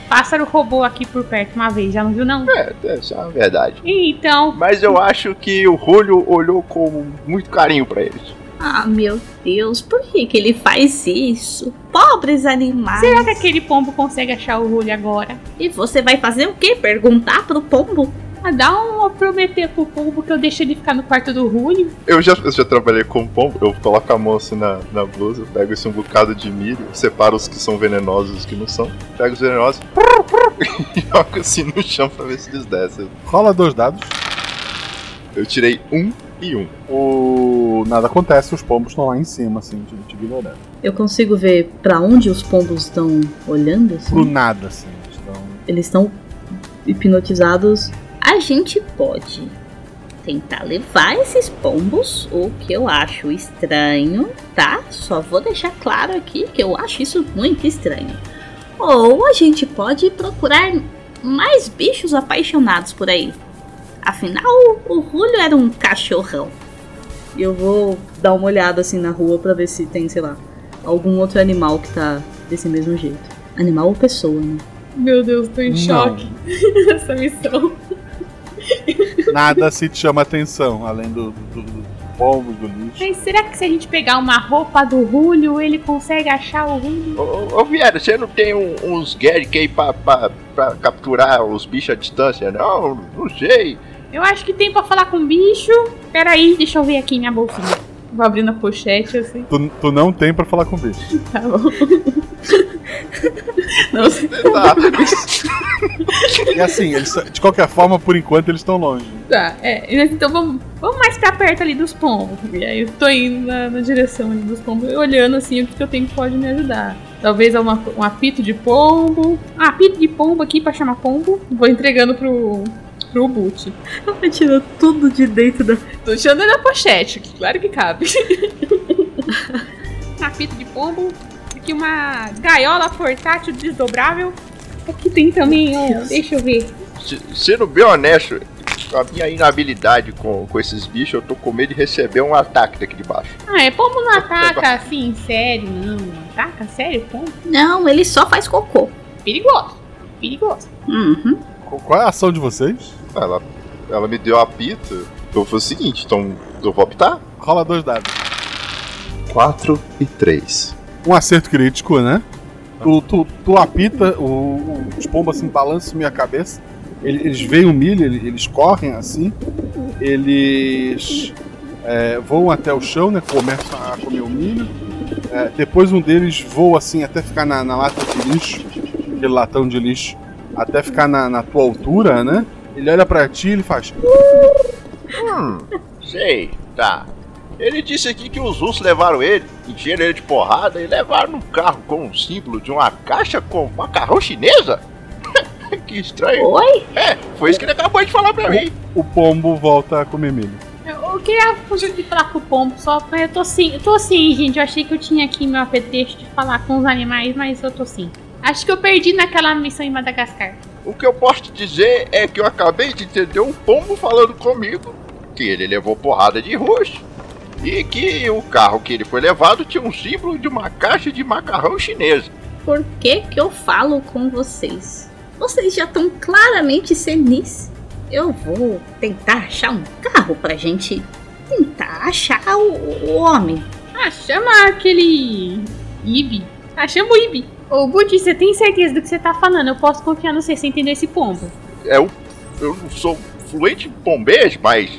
pássaro robô aqui por perto uma vez, já não viu não? É, essa é a verdade. Então. Mas eu acho que o Julio olhou com muito carinho pra eles. Ah, meu Deus, por que, que ele faz isso? Pobres animais. Será que aquele pombo consegue achar o Rulho agora? E você vai fazer o quê? Perguntar pro pombo? Ah, dá um prometer pro pombo que eu deixo ele ficar no quarto do Rulho. Eu já, eu já trabalhei com pombo, eu coloco a mão assim na, na blusa, pego esse um bocado de milho, separo os que são venenosos e os que não são, pego os venenosos e [laughs] jogo assim no chão pra ver se eles descem. Rola dois dados. Eu tirei um e um. O. Nada acontece, os pombos estão lá em cima, assim, te, te ignorando. Eu consigo ver pra onde os pombos estão olhando? assim? Pro nada, assim. Eles estão hipnotizados. A gente pode tentar levar esses pombos, o que eu acho estranho, tá? Só vou deixar claro aqui que eu acho isso muito estranho. Ou a gente pode procurar mais bichos apaixonados por aí. Afinal, o Julio era um cachorrão. E eu vou dar uma olhada assim na rua pra ver se tem, sei lá, algum outro animal que tá desse mesmo jeito. Animal ou pessoa, né? Meu Deus, tô em Não. choque [laughs] nessa missão. Nada se te chama atenção, além do, do, do pombos, do lixo. Mas será que se a gente pegar uma roupa do Rulho, ele consegue achar o Rulho? Ô, ô Viera, você não tem um- uns gadgets aí pra, pra, pra capturar os bichos à distância? Não, não sei. Eu acho que tem pra falar com o bicho. Pera aí, deixa eu ver aqui minha bolsinha. Vou abrindo a pochete assim. Tu, tu não tem pra falar com o bicho. [laughs] Tá bom. [laughs] Tá. E assim, eles, de qualquer forma, por enquanto, eles estão longe. Tá, é. mas Então vamos, vamos mais pra perto ali dos pombos. E aí eu tô indo na, na direção ali dos pombos, olhando assim o que, que eu tenho que pode me ajudar. Talvez uma, um apito de pombo. Ah, apito de pombo aqui pra chamar pombo. Vou entregando pro, pro boot. Ela tirou tudo de dentro da. Tô tirando na pochete, que claro que cabe. [laughs] Um apito de pombo. Aqui uma gaiola portátil desdobrável. Aqui tem também, ó. Deixa eu ver. Se- Sendo bem honesto, com a minha inabilidade com, com esses bichos, eu tô com medo de receber um ataque daqui de baixo. Ah, é pombo não [laughs] ataca assim, sério, não. Não Ataca, sério, pombo? Não, ele só faz cocô. Perigoso. Perigoso. Uhum. Qu- Qual é a ação de vocês? Ela, ela me deu a pita, eu falei o seguinte, então eu vou optar. Rola dois dados. 4 e 3. Um acerto crítico, né? Tu, tu, tu apita, o, os pombos assim balançam minha cabeça. Ele- Eles veem o milho, ele- eles correm assim. Eles é, voam até o chão, né? Começam a comer o milho. É, depois um deles voa assim até ficar na, na lata de lixo, aquele latão de lixo, até ficar na, na tua altura, né? Ele olha pra ti e ele faz. Hum, sei, tá. Ele disse aqui que os russos levaram ele, encheram ele de porrada e levaram no carro com um símbolo de uma caixa com macarrão chinesa? [laughs] que estranho. Oi? É, foi isso que ele acabou de falar pra mim. O pombo volta a comer milho. Eu queria fugir de falar com o pombo, só porque eu tô sim, eu tô sim, gente. Eu achei que eu tinha aqui meu apetrecho de falar com os animais, mas eu tô sim. Acho que eu perdi naquela missão em Madagascar. O que eu posso te dizer é que eu acabei de entender um pombo falando comigo que ele levou porrada de russo e que o carro que ele foi levado tinha um símbolo de uma caixa de macarrão chinesa. Por que que eu falo com vocês? Vocês já estão claramente senis. Eu vou tentar achar um carro pra gente tentar achar o, o homem. Ah, chama aquele. Ibi. Ah, chama o Ibi. Ô, Budi, você tem certeza do que você tá falando? Eu posso confiar no você sem entender esse pombo. É, eu, eu não sou fluente em pombês, mas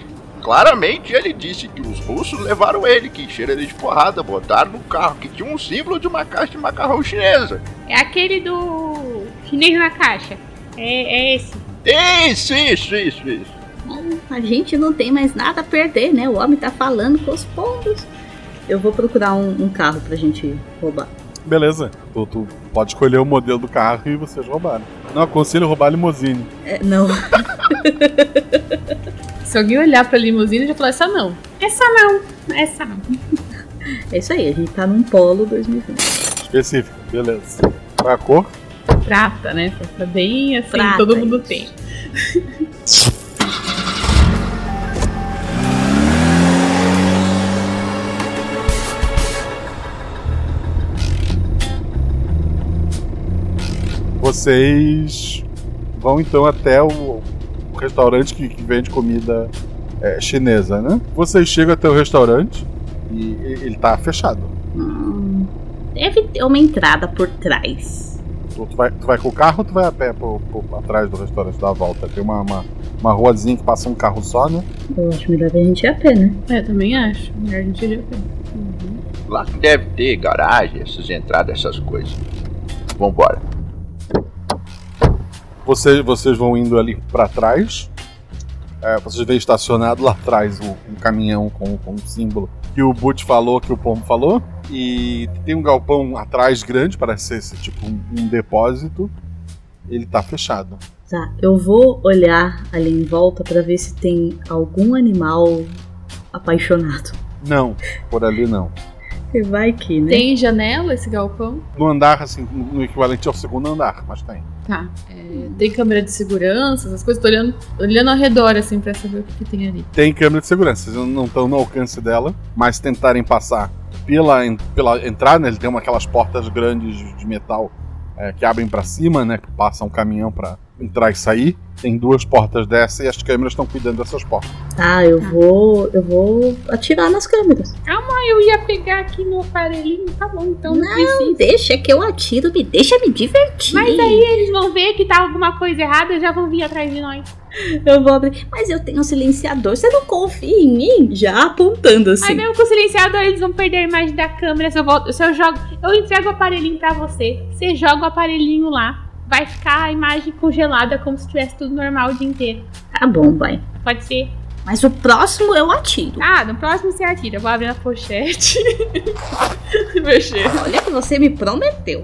claramente ele disse que os russos levaram ele, que encheram ele de porrada, botaram no carro, que tinha um símbolo de uma caixa de macarrão chinesa. É aquele do. chinês na caixa. É, é esse. Isso, isso, isso, isso. A gente não tem mais nada a perder, né? O homem tá falando com os pombos. Eu vou procurar um, um carro pra gente roubar. Beleza. Tu, tu pode escolher o modelo do carro e vocês roubaram. Não aconselho roubar a limousine. É, não. [laughs] Se alguém olhar pra limusine, já falar essa não. Essa não. Essa não. É isso aí, a gente tá num polo 2020. Específico, beleza. Qual é a cor? Prata, né? Tá bem assim, Prata, todo mundo tem. Vocês vão então até o, restaurante que, que vende comida é, chinesa, né? Vocês chegam até o restaurante e ele tá fechado. Hum, deve ter uma entrada por trás. Tu, tu vai, tu vai com o carro ou tu vai a pé pro, pro- atrás do restaurante dar a volta? Tem uma, uma, uma ruazinha que passa um carro só, né? Eu acho melhor a gente ir a pé, né? É, também acho. Melhor a gente ir a pé. Lá que deve ter garagem, essas entradas, essas coisas. Vambora. Vocês, vocês vão indo ali pra trás. É, vocês veem estacionado lá atrás um, um caminhão com, com um símbolo que o Butch falou, que o Pombo falou. E tem um galpão atrás grande, parece ser esse, tipo um, um depósito. Ele tá fechado. Tá, eu vou olhar ali em volta pra ver se tem algum animal apaixonado. Não, por ali não. E Vai que, né? Tem janela esse galpão? No andar, assim, no equivalente ao segundo andar, mas tem. Tá. É, tem câmera de segurança, essas coisas. Tô olhando, olhando ao redor, assim, pra saber o que, que tem ali. Tem câmera de segurança, vocês não estão no alcance dela, mas se tentarem passar pela, pela entrada, né, ele tem uma, aquelas portas grandes de metal é, que abrem pra cima, né? Que passa um caminhão pra entrar e sair. Tem duas portas dessa e as câmeras estão cuidando dessas portas. Tá, eu vou. Eu vou atirar nas câmeras. Calma, eu ia pegar aqui no aparelhinho. Tá bom, então não, Não, precisa. deixa que eu atiro, me deixa me divertir. Mas aí eles vão ver que tá alguma coisa errada e já vão vir atrás de nós. Eu vou abrir. Mas eu tenho um silenciador, você não confia em mim? Já apontando assim. Aí mesmo com o silenciador eles vão perder a imagem da câmera. Se eu, volto, se eu jogo, eu entrego o aparelhinho pra você. Você joga o aparelhinho lá. Vai ficar a imagem congelada como se tivesse tudo normal o dia inteiro. Tá bom, vai. Pode ser? Mas o próximo eu atiro. Ah, no próximo você atira. Eu vou abrir a pochete. [laughs] Mexer. Olha que você me prometeu.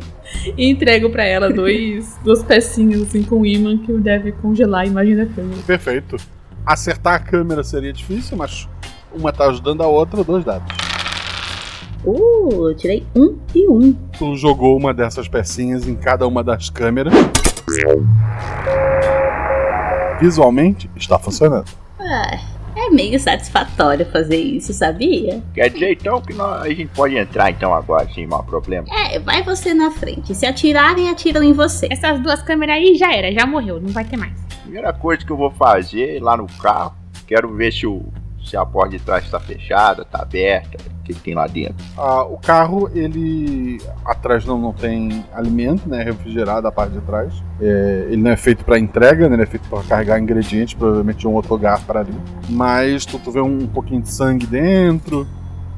E entrego pra ela dois, [laughs] duas pecinhas assim com imã que deve congelar a imagem da câmera. Perfeito. Acertar a câmera seria difícil, mas uma tá ajudando a outra, dois dados. Uh, eu tirei um e um. Tu jogou uma dessas pecinhas em cada uma das câmeras. Visualmente, está funcionando. Ah, é meio satisfatório fazer isso, sabia? Quer dizer então que nós, a gente pode entrar então agora sem mau problema? É, vai você na frente. Se atirarem, atiram em você. Essas duas câmeras aí já era, já morreu, não vai ter mais. Primeira coisa que eu vou fazer lá no carro, quero ver se, o, se a porta de trás está fechada, está aberta, o que, que tem lá dentro. Ah, o carro, ele. Atrás não, não tem alimento, né? Refrigerado a parte de trás. É, ele não é feito para entrega, né? Ele é feito para carregar ingredientes, provavelmente de um outro lugar para ali. Mas tu, tu vê um, pouquinho de sangue dentro.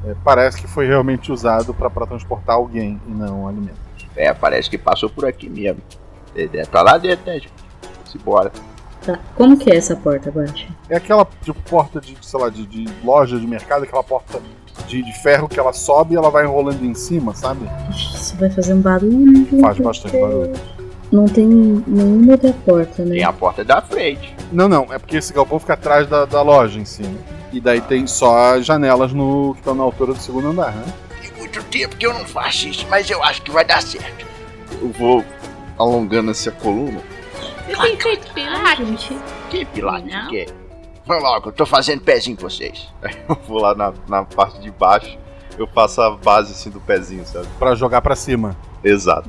É, parece que foi realmente usado para transportar alguém e não alimento. É, parece que passou por aqui mesmo. É, é, Tá lá dentro, né, gente? Simbora. Tá. Como que é essa porta, Guacha? É aquela tipo, porta de, sei lá, de, de loja de mercado, aquela porta de, de ferro que ela sobe e ela vai enrolando em cima, sabe? Isso vai fazer um barulho. Faz bastante barulho. Não tem nenhuma outra porta, né? Tem a porta da frente. Não, não, é porque esse galpão fica atrás da, da loja em cima. E daí tem só as janelas no, que estão na altura do segundo andar, né? Tem muito tempo que eu não faço isso, mas eu acho que vai dar certo. Eu vou alongando essa coluna. Você tem feito pilates? Que pilates que é? Vai logo, eu tô fazendo pezinho com vocês. Aí eu vou lá na, na parte de baixo, eu faço a base assim do pezinho, sabe? Pra jogar pra cima. Exato.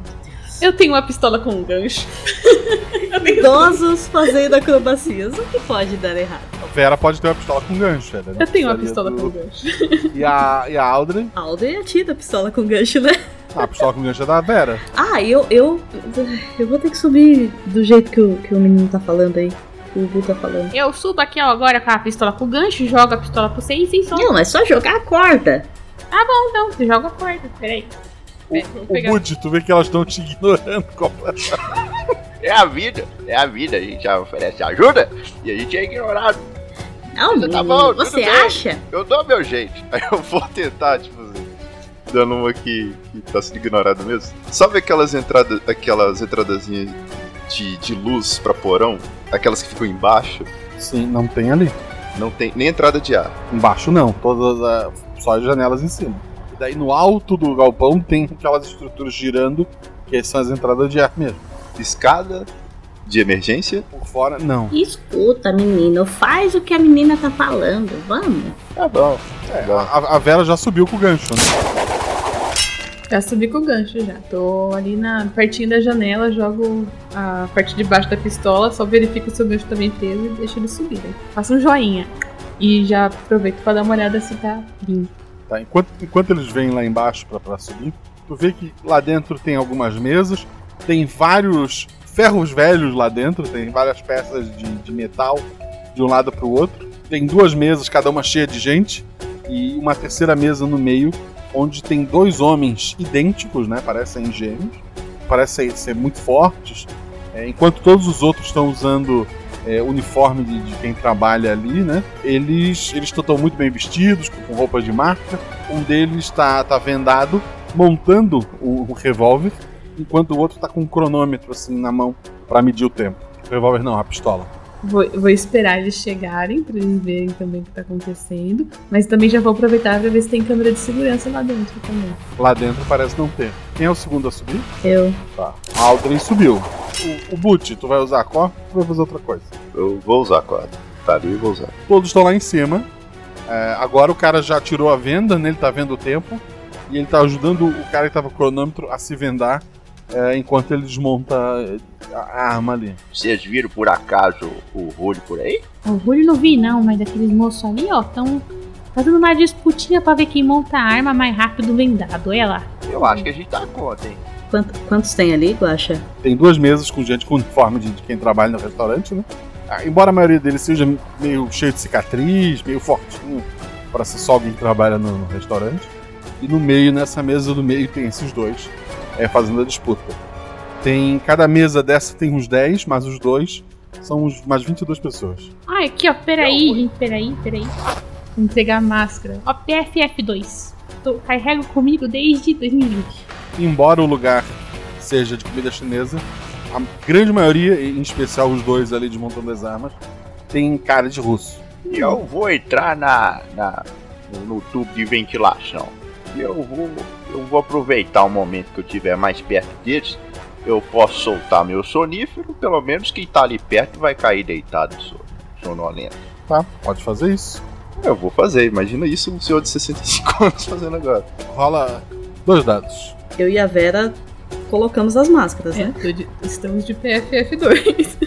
Eu tenho uma pistola com um gancho. [laughs] Idosos fazendo acrobacias. O que pode dar errado? A Vera pode ter uma pistola com gancho, né? Eu tenho uma pistola do- com gancho. [laughs] E a, e a Audrey? Alden é tida pistola com gancho, né? Ah, a pistola com gancho é da Vera. Ah, eu, eu. Eu vou ter que subir do jeito que o, que o menino tá falando aí. Que o Bu tá falando. Eu subo aqui ó, agora com a pistola com gancho, jogo a pistola pro vocês e solto. Não, é só jogar a corda. Ah, bom, então. Você joga a corda. Peraí. O. Bud, tu vê que elas estão te ignorando completamente. [laughs] É a vida, é a vida. A gente já oferece ajuda e a gente é ignorado. Não, Mas tá bom, você bem. acha? Eu dou meu jeito. Aí [laughs] eu vou tentar, tipo assim, dando uma que, que tá sendo ignorada mesmo. Sabe aquelas entradas, aquelas entradazinhas de, de luz pra porão? Aquelas que ficam embaixo? Sim, não tem ali. Não tem nem entrada de ar. Embaixo não, todas a- só as janelas em cima. Daí no alto do galpão tem aquelas estruturas girando, que são as entradas de ar mesmo. Escada de emergência? Por fora, não. Escuta, menino, faz o que a menina tá falando, vamos. Tá bom. É, a, a Vera já subiu com o gancho, né? Já subi com o gancho já. Tô ali na pertinho da janela, jogo a parte de baixo da pistola, só verifico se o gancho tá bem preso e deixo ele subir. Né? Faço um joinha. E já aproveito pra dar uma olhada se tá limpo. Tá, enquanto, enquanto eles vêm lá embaixo pra subir, tu vê que lá dentro tem algumas mesas, tem vários ferros velhos lá dentro, tem várias peças de, de metal de um lado pro outro. Tem duas mesas, cada uma cheia de gente, e uma terceira mesa no meio, onde tem dois homens idênticos, né? Parecem gêmeos, parecem ser muito fortes, é, enquanto todos os outros estão usando é, uniforme de, de quem trabalha ali, né? Eles eles estão muito bem vestidos, com, com roupa de marca. Um deles está tá vendado, montando o, o revólver, enquanto o outro está com um cronômetro assim na mão para medir o tempo. O revólver não, a pistola. Vou, vou esperar eles chegarem pra eles verem também o que tá acontecendo. Mas também já vou aproveitar pra ver se tem câmera de segurança lá dentro também. Lá dentro parece não ter. Quem é o segundo a subir? Eu. Tá. A Aldrin subiu. O, o Boot, tu vai usar a cor ou vai fazer outra coisa? Eu vou usar a corda. Tá ali, eu vou usar. Todos estão lá em cima. É, agora o cara já tirou a venda, né? Ele tá vendo o tempo. E ele tá ajudando o cara que tava com o cronômetro a se vendar é, enquanto ele desmonta a, arma ali. Vocês viram por acaso o Rulho por aí? O Rulho não vi não, mas aqueles moços ali, ó, tão fazendo uma disputinha pra ver quem monta a arma mais rápido vendado. Olha lá. Eu acho que a gente tá conta, hein? Quanto- quantos tem ali, Guaxa? Tem duas mesas com gente com uniforme de, de quem trabalha no restaurante, né? Ah, embora a maioria deles seja meio cheio de cicatriz, meio fortinho, para ser só alguém que trabalha no, no restaurante. E no meio, nessa mesa do meio, tem esses dois é, fazendo a disputa. Tem cada mesa dessa tem uns 10, mas os dois são uns, mais 22 pessoas. Ah, aqui, ó, peraí, gente, peraí, peraí. Vou entregar a máscara. Ó, PFF2. Tô, carrego comigo desde 2020. Embora o lugar seja de comida chinesa, a grande maioria, em especial os dois ali desmontando as armas, tem cara de russo. E eu vou entrar na, na no, no tubo de ventilação. E eu vou, eu vou aproveitar o momento que eu estiver mais perto deles. Eu posso soltar meu sonífero, pelo menos quem tá ali perto vai cair deitado so- sonolento. Tá, pode fazer isso. Eu vou fazer, imagina isso um senhor de 65 [laughs] anos fazendo agora. Rola dois dados. Eu e a Vera colocamos as máscaras, É, né? de- estamos de PFF2.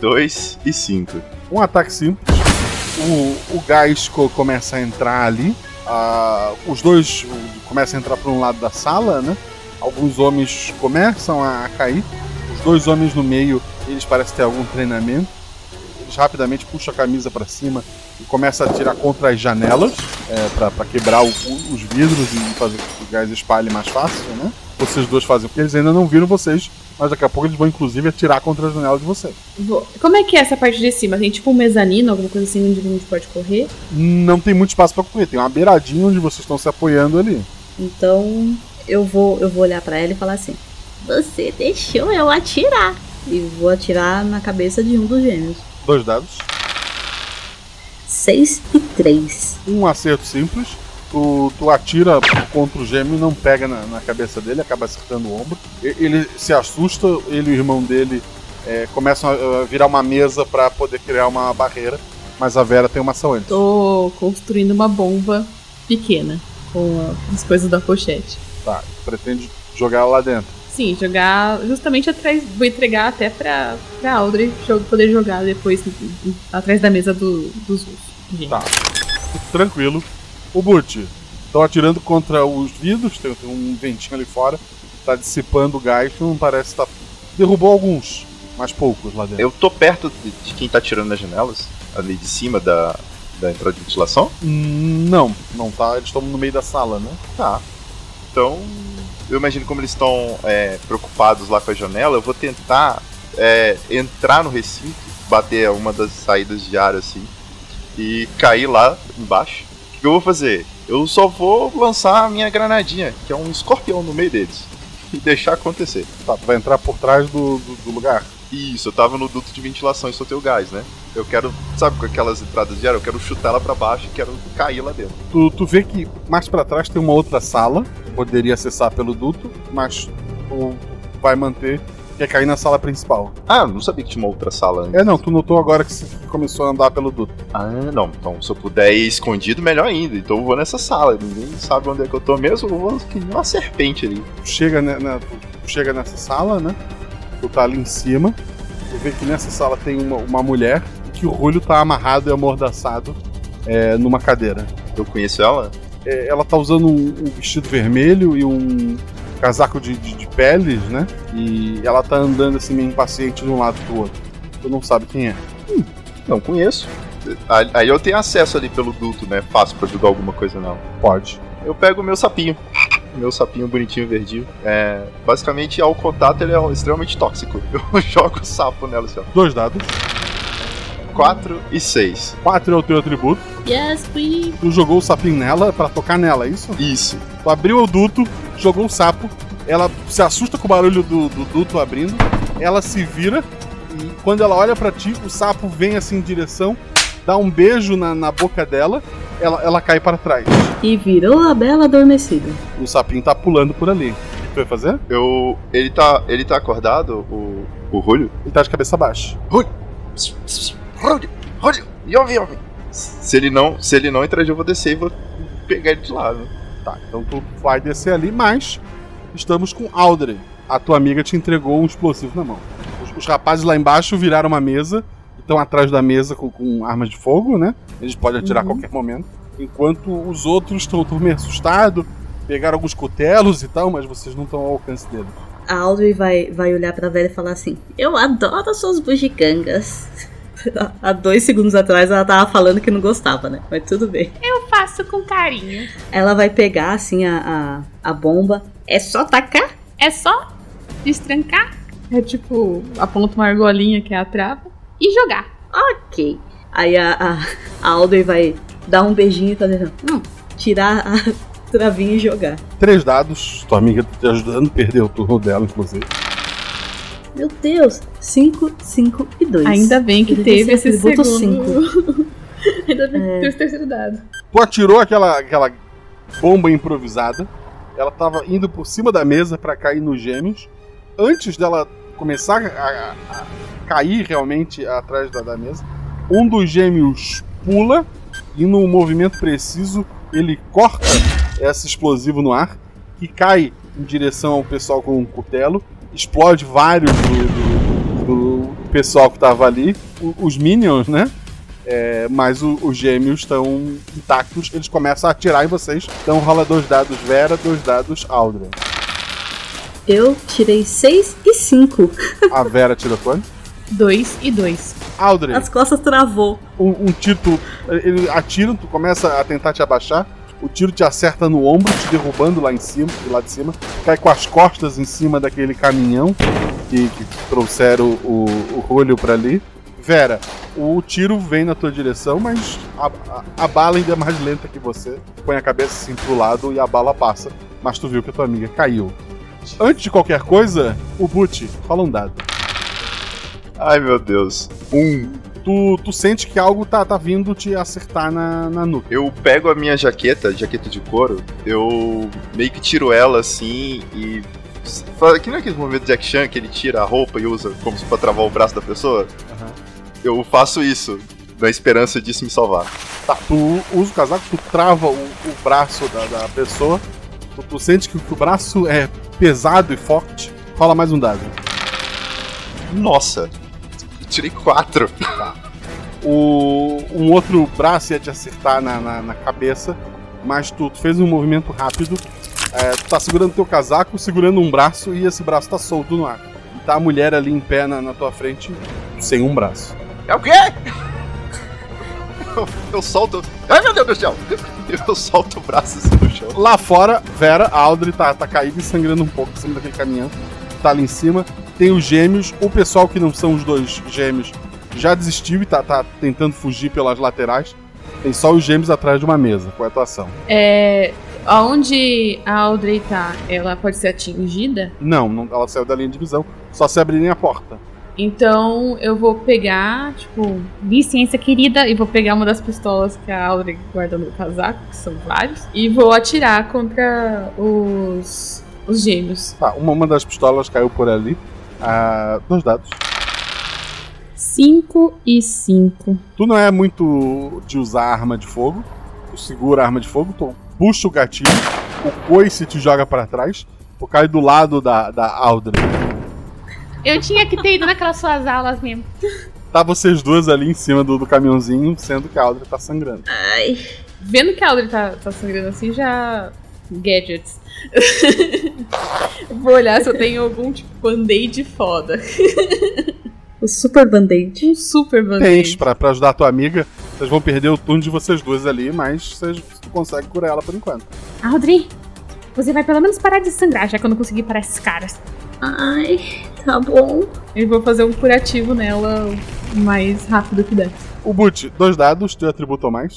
2 [laughs] e 5. Um ataque simples. O, o gás co- começa a entrar ali. Os dois começam a entrar para um lado da sala, né? Alguns homens começam a cair. Os dois homens no meio, eles parecem ter algum treinamento. Eles rapidamente puxam a camisa para cima e começam a tirar contra as janelas é, para quebrar o- os vidros e fazer com que o gás espalhe mais fácil, né? Vocês dois fazem o que eles ainda não viram vocês mas daqui a pouco eles vão inclusive atirar contra a janela de você. Como é que é essa parte de cima? Tem tipo um mezanino, alguma coisa assim onde a gente pode correr? Não tem muito espaço pra correr, tem uma beiradinha onde vocês estão se apoiando ali. Então eu vou, eu vou olhar pra ela e falar assim: Você deixou eu atirar. E vou atirar na cabeça de um dos gêmeos. Dois dados. 6 e 3. Um acerto simples. Tu, tu atira contra o gêmeo e não pega na, na cabeça dele, acaba acertando o ombro. Ele se assusta, ele e o irmão dele é, começam a, virar uma mesa pra poder criar uma barreira. Mas a Vera tem uma ação antes. Tô construindo uma bomba pequena com a- as coisas da pochete. Tá, pretende jogar lá dentro. Sim, jogar justamente atrás. Vou entregar até pra, pra Audrey poder jogar depois em- em- atrás da mesa do, dos russos. Tá. Tranquilo. O Burt, estão atirando contra os vidros, tem, tem um ventinho ali fora, tá dissipando o gás, não parece estar. Derrubou alguns, mas poucos lá dentro. Eu tô perto de, de quem tá tirando nas janelas, ali de cima da, da entrada de ventilação? Hum, Não, não tá. Eles estão no meio da sala, né? Tá. Então, eu imagino como eles estão é, preocupados lá com a janela, eu vou tentar é, entrar no recinto, bater uma das saídas de ar assim, e cair lá embaixo. Que eu vou fazer? Eu só vou lançar a minha granadinha, que é um escorpião no meio deles, [laughs] e deixar acontecer. Tá, vai entrar por trás do, do, do lugar? Isso, eu tava no duto de ventilação e soltei o gás, né? Eu quero, sabe, com aquelas entradas de ar, eu quero chutar ela pra baixo e quero cair lá dentro. Tu, tu vê que mais pra trás tem uma outra sala, poderia acessar pelo duto, mas tu vai manter, quer cair na sala principal. Ah, eu não sabia que tinha uma outra sala antes. É, não, tu notou agora que você começou a andar pelo duto. Ah, não. Então, se eu puder ir escondido, melhor ainda. Então eu vou nessa sala. Ninguém sabe onde é que eu tô mesmo. Eu vou que uma serpente ali. Tu chega, né, tu chega nessa sala, né? Tu tá ali em cima. Tu vê que nessa sala tem uma, uma mulher que o Rulho tá amarrado e amordaçado é, numa cadeira. Eu conheço ela? É, ela tá usando um, um vestido vermelho e um casaco de, de, de peles, né? E ela tá andando assim meio impaciente de um lado pro outro. Tu não sabe quem é. Não conheço. Aí aí eu tenho acesso ali pelo duto, né? Fácil pra jogar alguma coisa não. Pode. Eu pego o meu sapinho. Meu sapinho bonitinho verdinho. É, basicamente, ao contato, ele é extremamente tóxico. [laughs] Eu jogo o sapo nela assim, ó. Dois dados. 4 e 6. 4 é o teu atributo. Yes, we. Tu jogou o sapinho nela pra tocar nela, é isso? Isso. Tu abriu o duto, jogou o sapo, ela se assusta com o barulho do, do duto abrindo, ela se vira e quando ela olha pra ti, o sapo vem assim em direção, dá um beijo na, na boca dela, ela, ela cai para trás. E virou a bela adormecida. O sapinho tá pulando por ali. O que tu vai fazer? Eu. Ele tá. Ele tá acordado, o. O Rulho? Ele tá de cabeça baixa. Rulho! Rulho! Rulho! Yove, Yove! Se ele não. Se ele não interagir, eu vou descer e vou pegar ele de lado. Tá, então tu vai descer ali, mas estamos com Audrey. A tua amiga te entregou um explosivo na mão. Os, os rapazes lá embaixo viraram uma mesa, estão atrás da mesa com, com armas de fogo, né? Eles podem atirar Uhum. a qualquer momento. Enquanto os outros estão tão meio assustados, pegaram alguns cutelos e tal, mas vocês não estão ao alcance deles. A Audrey vai, vai olhar pra velha e falar assim: Eu adoro suas bugigangas. Há dois segundos atrás ela tava falando que não gostava, né? Mas tudo bem. Eu faço com carinho. Ela vai pegar assim a, a, a bomba. É só tacar? É só destrancar É tipo, aponta uma argolinha que é a trava e jogar. Ok. Aí a, a, a Audrey vai dar um beijinho e tá dizendo: hum, tirar a travinha e jogar. Três dados, tua amiga tá te ajudando, perdeu o turno dela, inclusive. Meu Deus, 5, 5 e 2. Ainda bem que teve esse segundo. cinco. [laughs] Ainda bem que É. teve esse terceiro dado. Tu atirou aquela, aquela bomba improvisada. Ela tava indo por cima da mesa pra cair nos gêmeos. Antes dela começar a, a- a cair realmente atrás da, da mesa, um dos gêmeos pula e, num movimento preciso, ele corta esse explosivo no ar, que cai em direção ao pessoal com um cutelo, explode vários do, do- do pessoal que tava ali, o- os minions, né? É, mas o- os gêmeos estão intactos, eles começam a atirar em vocês. Então rola dois dados Vera, dois dados Aldrin. Eu tirei 6 e 5. [laughs] A Vera tirou quanto? 2 e 2. Aldrin. As costas travou. Um, um tiro, tu- ele atira, tu começa a tentar te abaixar. O tiro te acerta no ombro, te derrubando lá em cima, do lado de cima. Cai com as costas em cima daquele caminhão. que, que trouxeram o, o rolho pra ali. Vera, o tiro vem na tua direção, mas a, a- a bala ainda é mais lenta que você. Põe a cabeça assim pro lado e a bala passa. Mas tu viu que a tua amiga caiu. Antes de qualquer coisa, o Boot, fala um dado. Ai meu Deus. Um. Tu, tu sente que algo tá, tá vindo te acertar na, na nuca. Eu pego a minha jaqueta, jaqueta de couro, eu meio que tiro ela assim e. Que não é aquele momento de Jack Chan que ele tira a roupa e usa como se pra travar o braço da pessoa? Eu faço isso, na esperança disso me salvar. Tá, tu usa o casaco, tu trava o, o braço da, da pessoa. Tu, tu sente que, o- que o braço é pesado e forte. Fala mais um dado. Nossa! Tirei quatro. O, um outro braço ia te acertar na, na, na cabeça, mas tu, tu fez um movimento rápido. É, tu tá segurando teu casaco, segurando um braço e esse braço tá solto no ar. E tá a mulher ali em pé na, na tua frente, sem um braço. É o quê? Eu, eu solto. Ai meu Deus do céu! Eu solto o braço assim no chão. Lá fora, Vera, a Audrey tá, tá caída e sangrando um pouco em cima daquele caminhão. Tá ali em cima. Tem os gêmeos. O pessoal que não são os dois gêmeos já desistiu e tá, tá tentando fugir pelas laterais. Tem só os gêmeos atrás de uma mesa. Qual é a tua ação? É. Aonde a Audrey tá, ela pode ser atingida? Não, não, ela saiu da linha de visão. Só se abrirem a porta. Então eu vou pegar, tipo, licença querida, e vou pegar uma das pistolas que a Audrey guarda no casaco, que são vários, e vou atirar contra os, os gêmeos. Tá, uma, uma das pistolas caiu por ali. Ah, dois dados. 5 e 5. Tu não é muito de usar arma de fogo. Tu segura a arma de fogo, tu puxa o gatilho, o coice te joga pra trás, tu cai do lado da, da Audrey. Eu tinha que ter ido naquelas suas aulas mesmo. Tá vocês duas ali em cima do, do caminhãozinho, sendo que a Audrey tá sangrando. Ai. Vendo que a Audrey tá, tá sangrando assim, já. Gadgets. [laughs] vou olhar se eu tenho algum tipo band-aid foda. [laughs] O super band-aid. Um super band-aid. Tens pra, pra ajudar a tua amiga. Vocês vão perder o turno de vocês duas ali, mas vocês tu consegue curar ela por enquanto. Audrey, você vai pelo menos parar de sangrar, já que eu não consegui parar esses caras. Ai, tá bom. Eu vou fazer um curativo nela o mais rápido que der. O Boot, dois dados, teu atributo ou mais.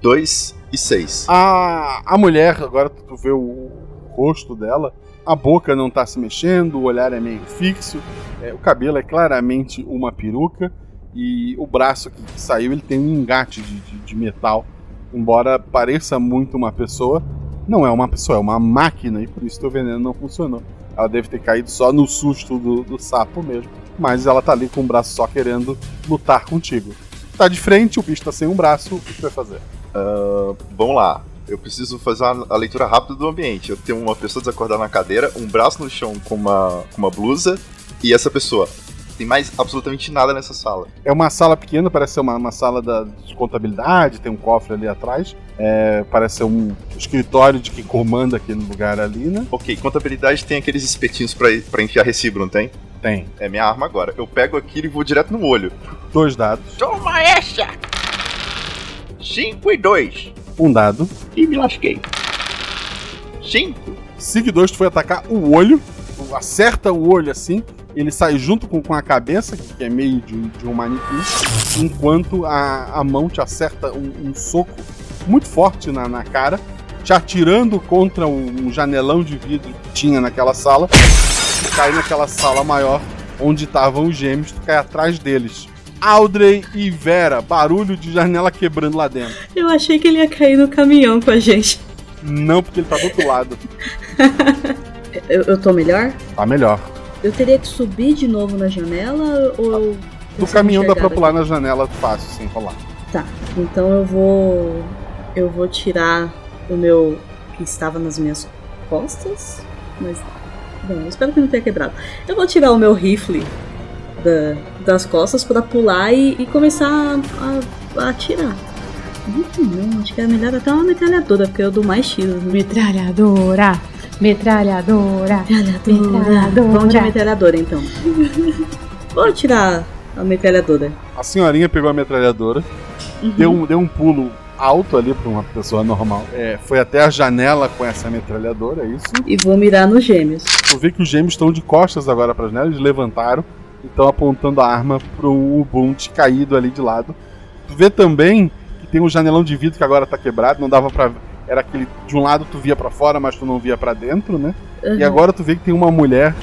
Dois e seis. A, a mulher, agora tu vê o rosto dela, a boca não tá se mexendo, o olhar é meio fixo, é, o cabelo é claramente uma peruca e o braço que saiu ele tem um engate de, de, de metal. Embora pareça muito uma pessoa, não é uma pessoa, é uma máquina e por isso teu veneno não funcionou. Ela deve ter caído só no susto do, do sapo mesmo, mas ela tá ali com o braço só querendo lutar contigo. Tá de frente, o bicho tá sem um braço, o que tu vai fazer? Ah, vamos lá. Eu preciso fazer uma, a leitura rápida do ambiente. Eu tenho uma pessoa desacordada na cadeira, um braço no chão com uma, com uma blusa, e essa pessoa. Tem mais absolutamente nada nessa sala. É uma sala pequena, parece ser uma, uma sala da, de contabilidade, tem um cofre ali atrás. É, parece ser um escritório de quem comanda aquele lugar ali, né? Ok, contabilidade tem aqueles espetinhos pra, pra enfiar recibo, não tem? Tem. É minha arma agora. Eu pego aquilo e vou direto no olho. Dois dados. Toma essa! 5 e 2. Um dado. E me lasquei. 5. Sig 2, tu foi atacar o olho, acerta o olho assim, ele sai junto com, com a cabeça, que é meio de, de um manequim, enquanto a, a mão te acerta um, um soco muito forte na, na cara, te atirando contra um, um janelão de vidro que tinha naquela sala, tu cai naquela sala maior onde estavam os gêmeos, tu cai atrás deles. Audrey e Vera, barulho de janela quebrando lá dentro. Eu achei que ele ia cair no caminhão com a gente. Não, porque ele tá do outro lado. [laughs] Eu, eu tô melhor? Tá melhor. Eu teria que subir de novo na janela ou. Do caminhão dá pra pular daqui? na janela fácil, sem rolar. Tá, então eu vou. Eu vou tirar o meu. que estava nas minhas costas. Mas. Bom, espero que não tenha quebrado. Eu vou tirar o meu rifle da- das costas pra pular e, e começar a, a atirar. Rifle não, acho que é melhor até uma metralhadora, porque eu dou mais tiros. Né? Metralhadora! Metralhadora! Metralhadora. Vamos de metralhadora então. [laughs] Vou tirar a metralhadora. A senhorinha pegou a metralhadora, Uhum. deu, um, deu um pulo alto ali pra uma pessoa normal. É, foi até a janela com essa metralhadora, é isso? E vou mirar nos gêmeos. Tu vê que os gêmeos estão de costas agora pra janela, eles levantaram e estão apontando a arma pro Ubuntu caído ali de lado. Tu vê também que tem um janelão de vidro que agora tá quebrado, não dava pra. Era aquele. De um lado tu via pra fora, mas tu não via pra dentro, né? E Uhum. agora tu vê que tem uma mulher.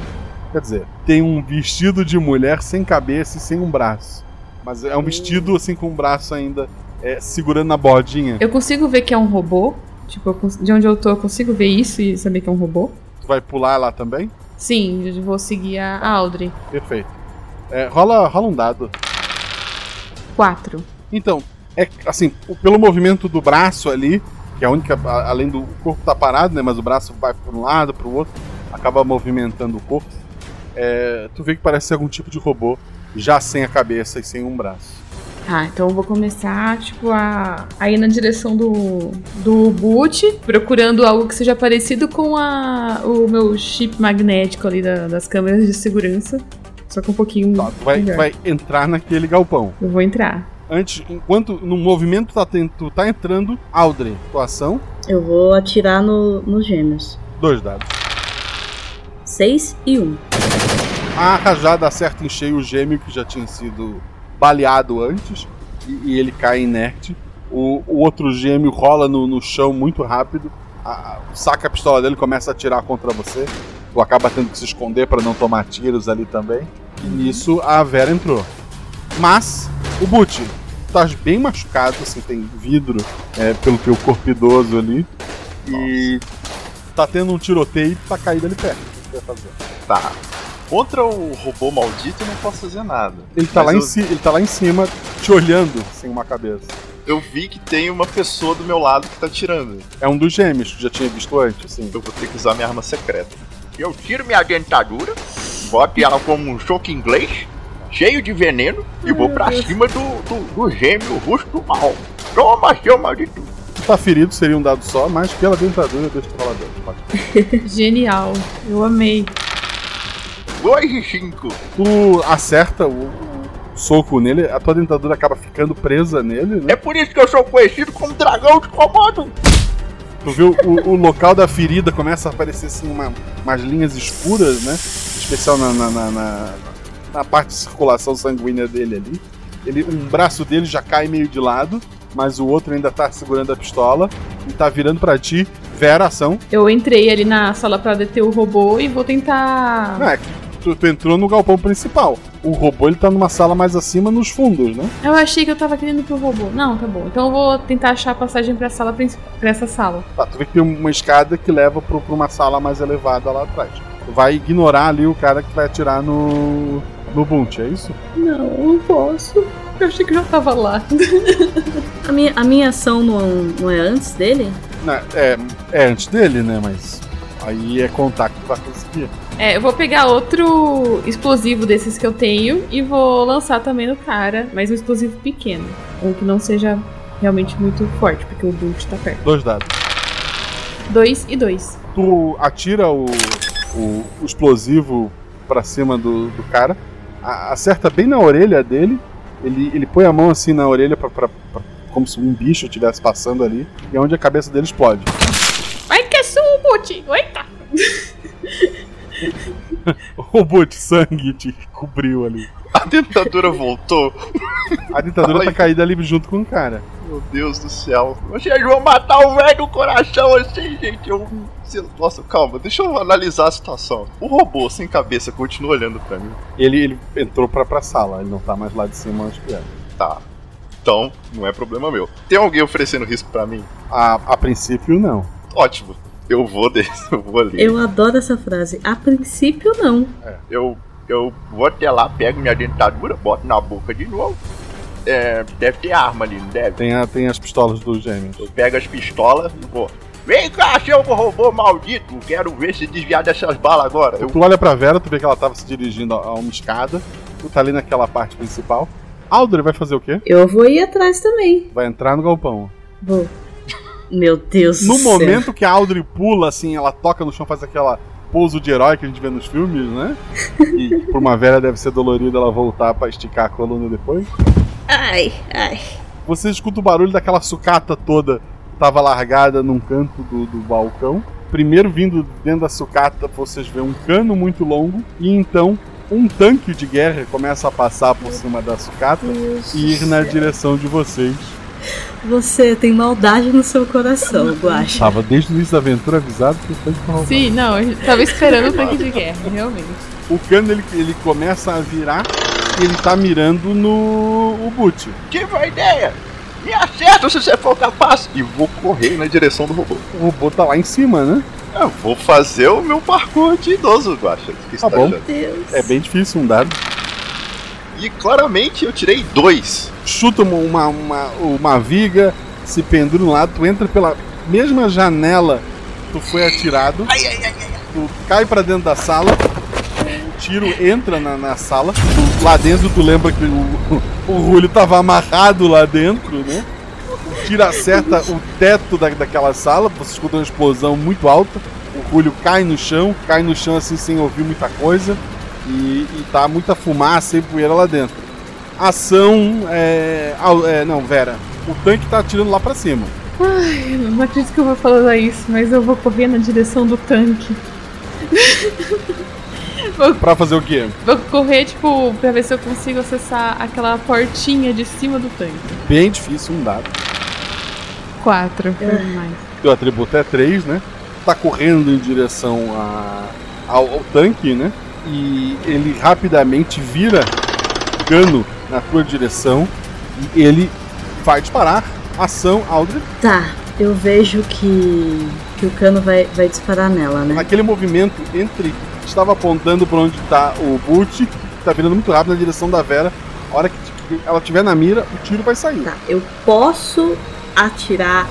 Quer dizer, tem um vestido de mulher sem cabeça e sem um braço. Mas é um vestido assim com um braço ainda é, segurando na bordinha. Eu consigo ver que é um robô. Tipo, cons- de onde eu tô, eu consigo ver isso e saber que é um robô. Tu vai pular lá também? Sim, eu vou seguir a Audrey. Perfeito. É, rola, rola um dado. Quatro. Então, é assim, pelo movimento do braço ali, que é a única. a- Além do corpo tá parado, né? Mas o braço vai para um lado, para o outro, acaba movimentando o corpo. É, tu vê que parece ser algum tipo de robô, já sem a cabeça e sem um braço. Tá, então eu vou começar, tipo, a, a ir na direção do, do boot, procurando algo que seja parecido com a, o meu chip magnético ali da- das câmeras de segurança. Só que um pouquinho. Tu vai, melhor. vai entrar naquele galpão. Eu vou entrar. Antes, enquanto no movimento tá, tu tá entrando, Audrey, tua ação, Eu vou atirar no, nos gêmeos. dois dados. Seis e um. A rajada acerta em cheio o gêmeo que já tinha sido baleado antes e, e ele cai inerte. O, o outro gêmeo rola no, no chão muito rápido, a- a- saca a pistola dele e começa a atirar contra você. Tu acaba tendo que se esconder para não tomar tiros ali também. E nisso a Vera entrou. Mas, o Butch, estás bem machucado, assim, tem vidro é, pelo teu corpo idoso ali. E tá tendo um tiroteio e tá caído ali perto. O que você vai fazer? Tá. Contra o robô maldito eu não posso fazer nada. Ele tá, lá em eu- ci- ele tá lá em cima, te olhando sem uma cabeça. Eu vi que tem uma pessoa do meu lado que tá tirando. É um dos gêmeos que já tinha visto antes, sim. Eu vou ter que usar minha arma secreta. Eu tiro minha dentadura, boto ela como um choque inglês, cheio de veneno, e vou pra cima do, do, do gêmeo rosto mal. Toma, seu maldito. Tá ferido, seria um dado só, mas pela dentadura eu falar dentro. [laughs] Genial. Eu amei. 2 e 5. Tu acerta o, soco nele, a tua dentadura acaba ficando presa nele, né? É por isso que eu sou conhecido como dragão de Komodo. Tu vê o, o local da ferida começa a aparecer assim uma, umas linhas escuras, né? Especial na, na, na, na- na parte de circulação sanguínea dele ali. Ele, um braço dele já cai meio de lado, mas o outro ainda tá segurando a pistola e tá virando pra ti. Vera, ação. Eu entrei ali na sala pra deter o robô e vou tentar. Não, é tu, tu entrou no galpão principal. O robô ele tá numa sala mais acima, nos fundos, né? Eu achei que eu tava querendo pro robô. Não, tá bom. Então eu vou tentar achar a passagem pra sala principal. Pra essa sala. Tá, tu vê que tem uma escada que leva pro, pra uma sala mais elevada lá atrás. Tu vai ignorar ali o cara que vai atirar no. no Bunt, é isso? Não, não posso. Eu achei que já tava lá. [laughs] A minha, a minha ação não, não é antes dele? Não, é, é antes dele, né? Mas aí é contar que tu vai conseguir. É, eu vou pegar outro explosivo desses que eu tenho e vou lançar também no cara, mas um explosivo pequeno. Um que não seja realmente muito forte, porque o Bolt tá perto. Dois dados. Dois e dois. Tu atira o, o, o explosivo pra cima do, do cara, a- acerta bem na orelha dele. Ele, ele põe a mão assim na orelha pra, pra- pra- como se um bicho estivesse passando ali, e é onde a cabeça dele explode. Ai, que sumo, Bolt! Eita! [laughs] [laughs] o bote sangue te cobriu ali. A dentadura voltou. A dentadura tá caída ali junto com o cara. Meu Deus do céu. Vocês vão matar o velho do coração assim, gente. Eu... Nossa, calma, deixa eu analisar a situação. O robô sem cabeça continua olhando pra mim. Ele, ele entrou pra, pra sala, ele não tá mais lá de cima era. Tá. Então, não é problema meu. Tem alguém oferecendo risco pra mim? A, a princípio, não. Ótimo. Eu vou desse, [laughs] eu vou ali. Eu adoro essa frase. A princípio, não. Eu, eu vou até lá, pego minha dentadura, boto na boca de novo. É, deve ter arma ali, não deve? Tem, a, tem as pistolas dos gêmeos. Eu pego as pistolas e vou. Vem cá, seu robô maldito! Quero ver se desviar dessas balas agora. Eu Tu olha pra Vera, tu vê que ela tava se dirigindo a, uma escada. Tu tá ali naquela parte principal. Audrey vai fazer o quê? Eu vou ir atrás também. Vai entrar no galpão. Vou. Meu Deus No do céu. momento que a Audrey pula, assim, ela toca no chão, faz aquela pouso de herói que a gente vê nos filmes, né? E pra uma Vera deve ser dolorido ela voltar pra esticar a coluna depois. Ai, ai. Você escuta o barulho daquela sucata toda que tava largada num canto do, do balcão. Primeiro vindo dentro da sucata, vocês vêem um cano muito longo e então um tanque de guerra começa a passar por cima da sucata e ir na céu. direção de vocês. Você tem maldade no seu coração, Guaxa. Tava desde o início da aventura avisado que tanque tava Sim, não, gente tava esperando o tanque de guerra, realmente. O cano ele, ele começa a virar e ele tá mirando no o Boot. Tive uma ideia! Me acerta se você for capaz! E vou correr na direção do robô. O robô tá lá em cima, né? Eu vou fazer o meu parkour de idoso. Que Tá bom. É bem difícil um dado. E claramente eu tirei dois. Chuta uma, uma, uma, uma viga, se pendura no lado, tu entra pela mesma janela que tu foi atirado. Tu cai pra dentro da sala, o tiro entra na, na sala. Lá dentro tu lembra que o, o Rulho tava amarrado lá dentro, né? O tiro acerta o teto da, daquela sala, você escuta uma explosão muito alta. O Rulho cai no chão, cai no chão assim sem ouvir muita coisa. E, e tá muita fumaça e poeira lá dentro. Ação é, é. Não, Vera. O tanque tá atirando lá pra cima. Ai, não acredito que eu vou falar isso, mas eu vou correr na direção do tanque. [laughs] vou, Pra fazer o quê? vou correr, tipo, pra ver se eu consigo acessar aquela portinha de cima do tanque. Bem difícil, um dado. Quatro, foi mais. Teu atributo é 3, né? Tá correndo em direção a, ao, ao tanque, né? E ele rapidamente vira o cano na tua direção e ele vai disparar. Ação, Aldrin. Tá, eu vejo que, que o cano vai, vai disparar nela, né? Naquele movimento entre. Estava apontando pra onde tá o Boot, tá virando muito rápido na direção da Vera. A hora que ela tiver na mira, o tiro vai sair. Tá, eu posso atirar,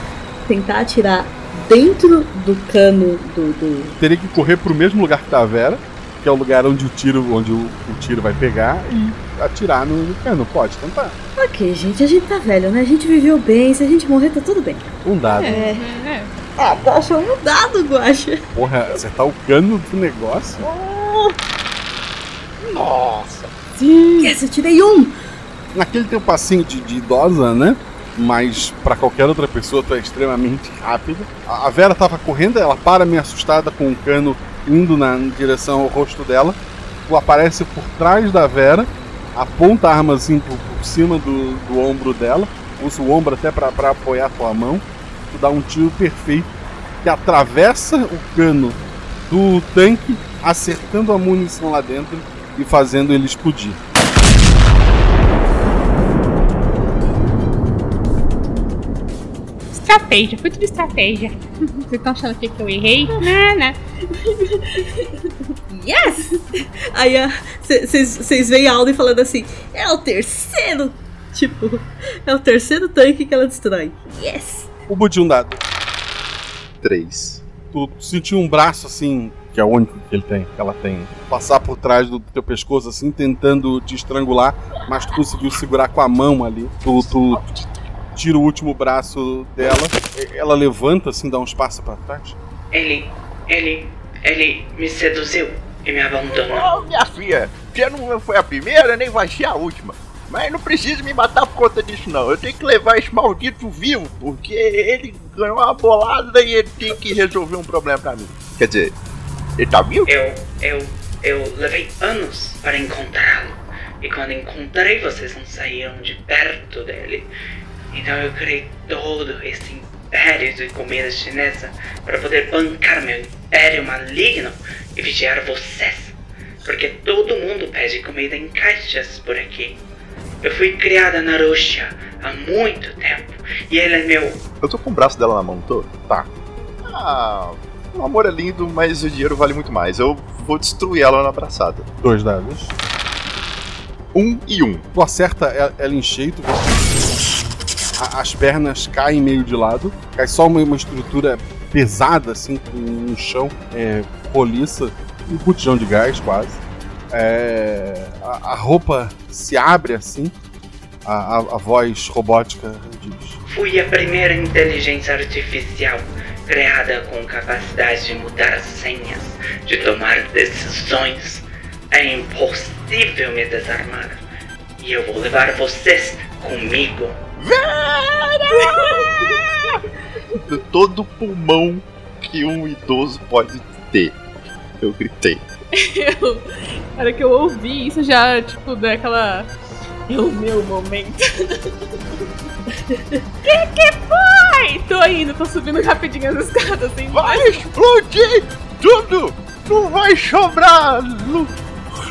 tentar atirar dentro do cano do. do... Teria que correr pro mesmo lugar que tá a Vera, que é o lugar onde o tiro, onde o, o tiro vai pegar, e atirar no, no cano. Pode tentar. Ok, gente, a gente tá velho, né? A gente viveu bem, se a gente morrer tá tudo bem. Um dado. É. Ah, Guaxa, um dado, Guaxa. Porra, acertar o cano do negócio. Nossa. Sim. Yes, eu tirei um. Naquele teu passinho de, de idosa, né? Mas pra qualquer outra pessoa tu é extremamente rápido. A a Vera tava correndo, ela para meio assustada com o cano indo na direção ao rosto dela. Tu aparece por trás da Vera, aponta a arma assim por, por cima do, do ombro dela, usa o ombro até pra apoiar a tua mão. Tu dá um tiro perfeito que atravessa o cano do tanque, acertando a munição lá dentro e fazendo ele explodir. Estratégia, foi tudo estratégia. [laughs] Vocês estão achando que eu errei? Não, não. [laughs] Yes! Aí vocês veem a Alden falando assim: é o terceiro. Tipo, é o terceiro tanque que ela destrói. Yes! O Budi um dado. Três. Tu sentiu um braço assim, que é o único que ele tem, que ela tem, passar por trás do teu pescoço assim, tentando te estrangular, mas tu conseguiu segurar com a mão ali. Tu, tu tira o último braço dela, ela levanta assim, dá uns passos pra trás. Ele. Ele. Ele me seduziu e me abandonou. Ô, minha filha, você não foi a primeira, nem vai ser a última. Mas não precisa me matar por conta disso, não. Eu tenho que levar esse maldito vivo, porque ele ganhou uma bolada e ele tem que resolver um problema pra mim. Quer dizer, ele tá vivo? Eu. Eu. Eu levei anos para encontrá-lo. E quando encontrei, vocês não saíram de perto dele. Então eu criei todo esse império de comida chinesa para poder bancar meu império maligno e vigiar vocês. Porque todo mundo pede comida em caixas por aqui. Eu fui criada na Rússia há muito tempo e ele é meu. Eu tô com o braço dela na mão, tô? Tá. Ah, o amor é lindo, mas o dinheiro vale muito mais. Eu vou destruir ela na abraçada. Dois dados. Um e um. Tu acerta ela ela em cheio, tu a- as pernas caem meio de lado, cai só uma, uma estrutura pesada, assim, com um chão é, roliça, um botijão de gás quase. É, a, a roupa se abre assim, a, a, voz robótica diz: Fui a primeira inteligência artificial criada com capacidade de mudar senhas, de tomar decisões. É impossível me desarmar. E eu vou levar vocês comigo. Todo pulmão que um idoso pode ter. Eu gritei. Eu, na hora que eu ouvi isso, já, tipo, daquela. É o meu momento. que que foi? Tô indo, tô subindo rapidinho as escadas assim. Vai explodir tudo! Não vai sobrar. Não,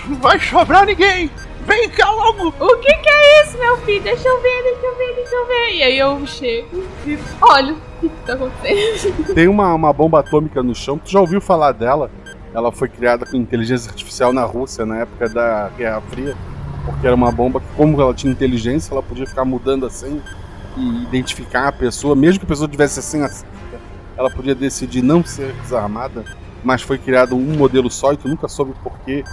não vai sobrar ninguém! Vem cá logo! O que que é isso, meu filho? Deixa eu ver, deixa eu ver, deixa eu ver. E aí eu chego e olho o que que tá acontecendo. Tem uma, uma bomba atômica no chão. Tu já ouviu falar dela? Ela foi criada com inteligência artificial na Rússia na época da Guerra Fria. Porque era uma bomba que, como ela tinha inteligência, ela podia ficar mudando a senha e identificar a pessoa, mesmo que a pessoa tivesse a senha certa, ela podia decidir não ser desarmada, mas foi criado um modelo só e tu nunca soube porquê,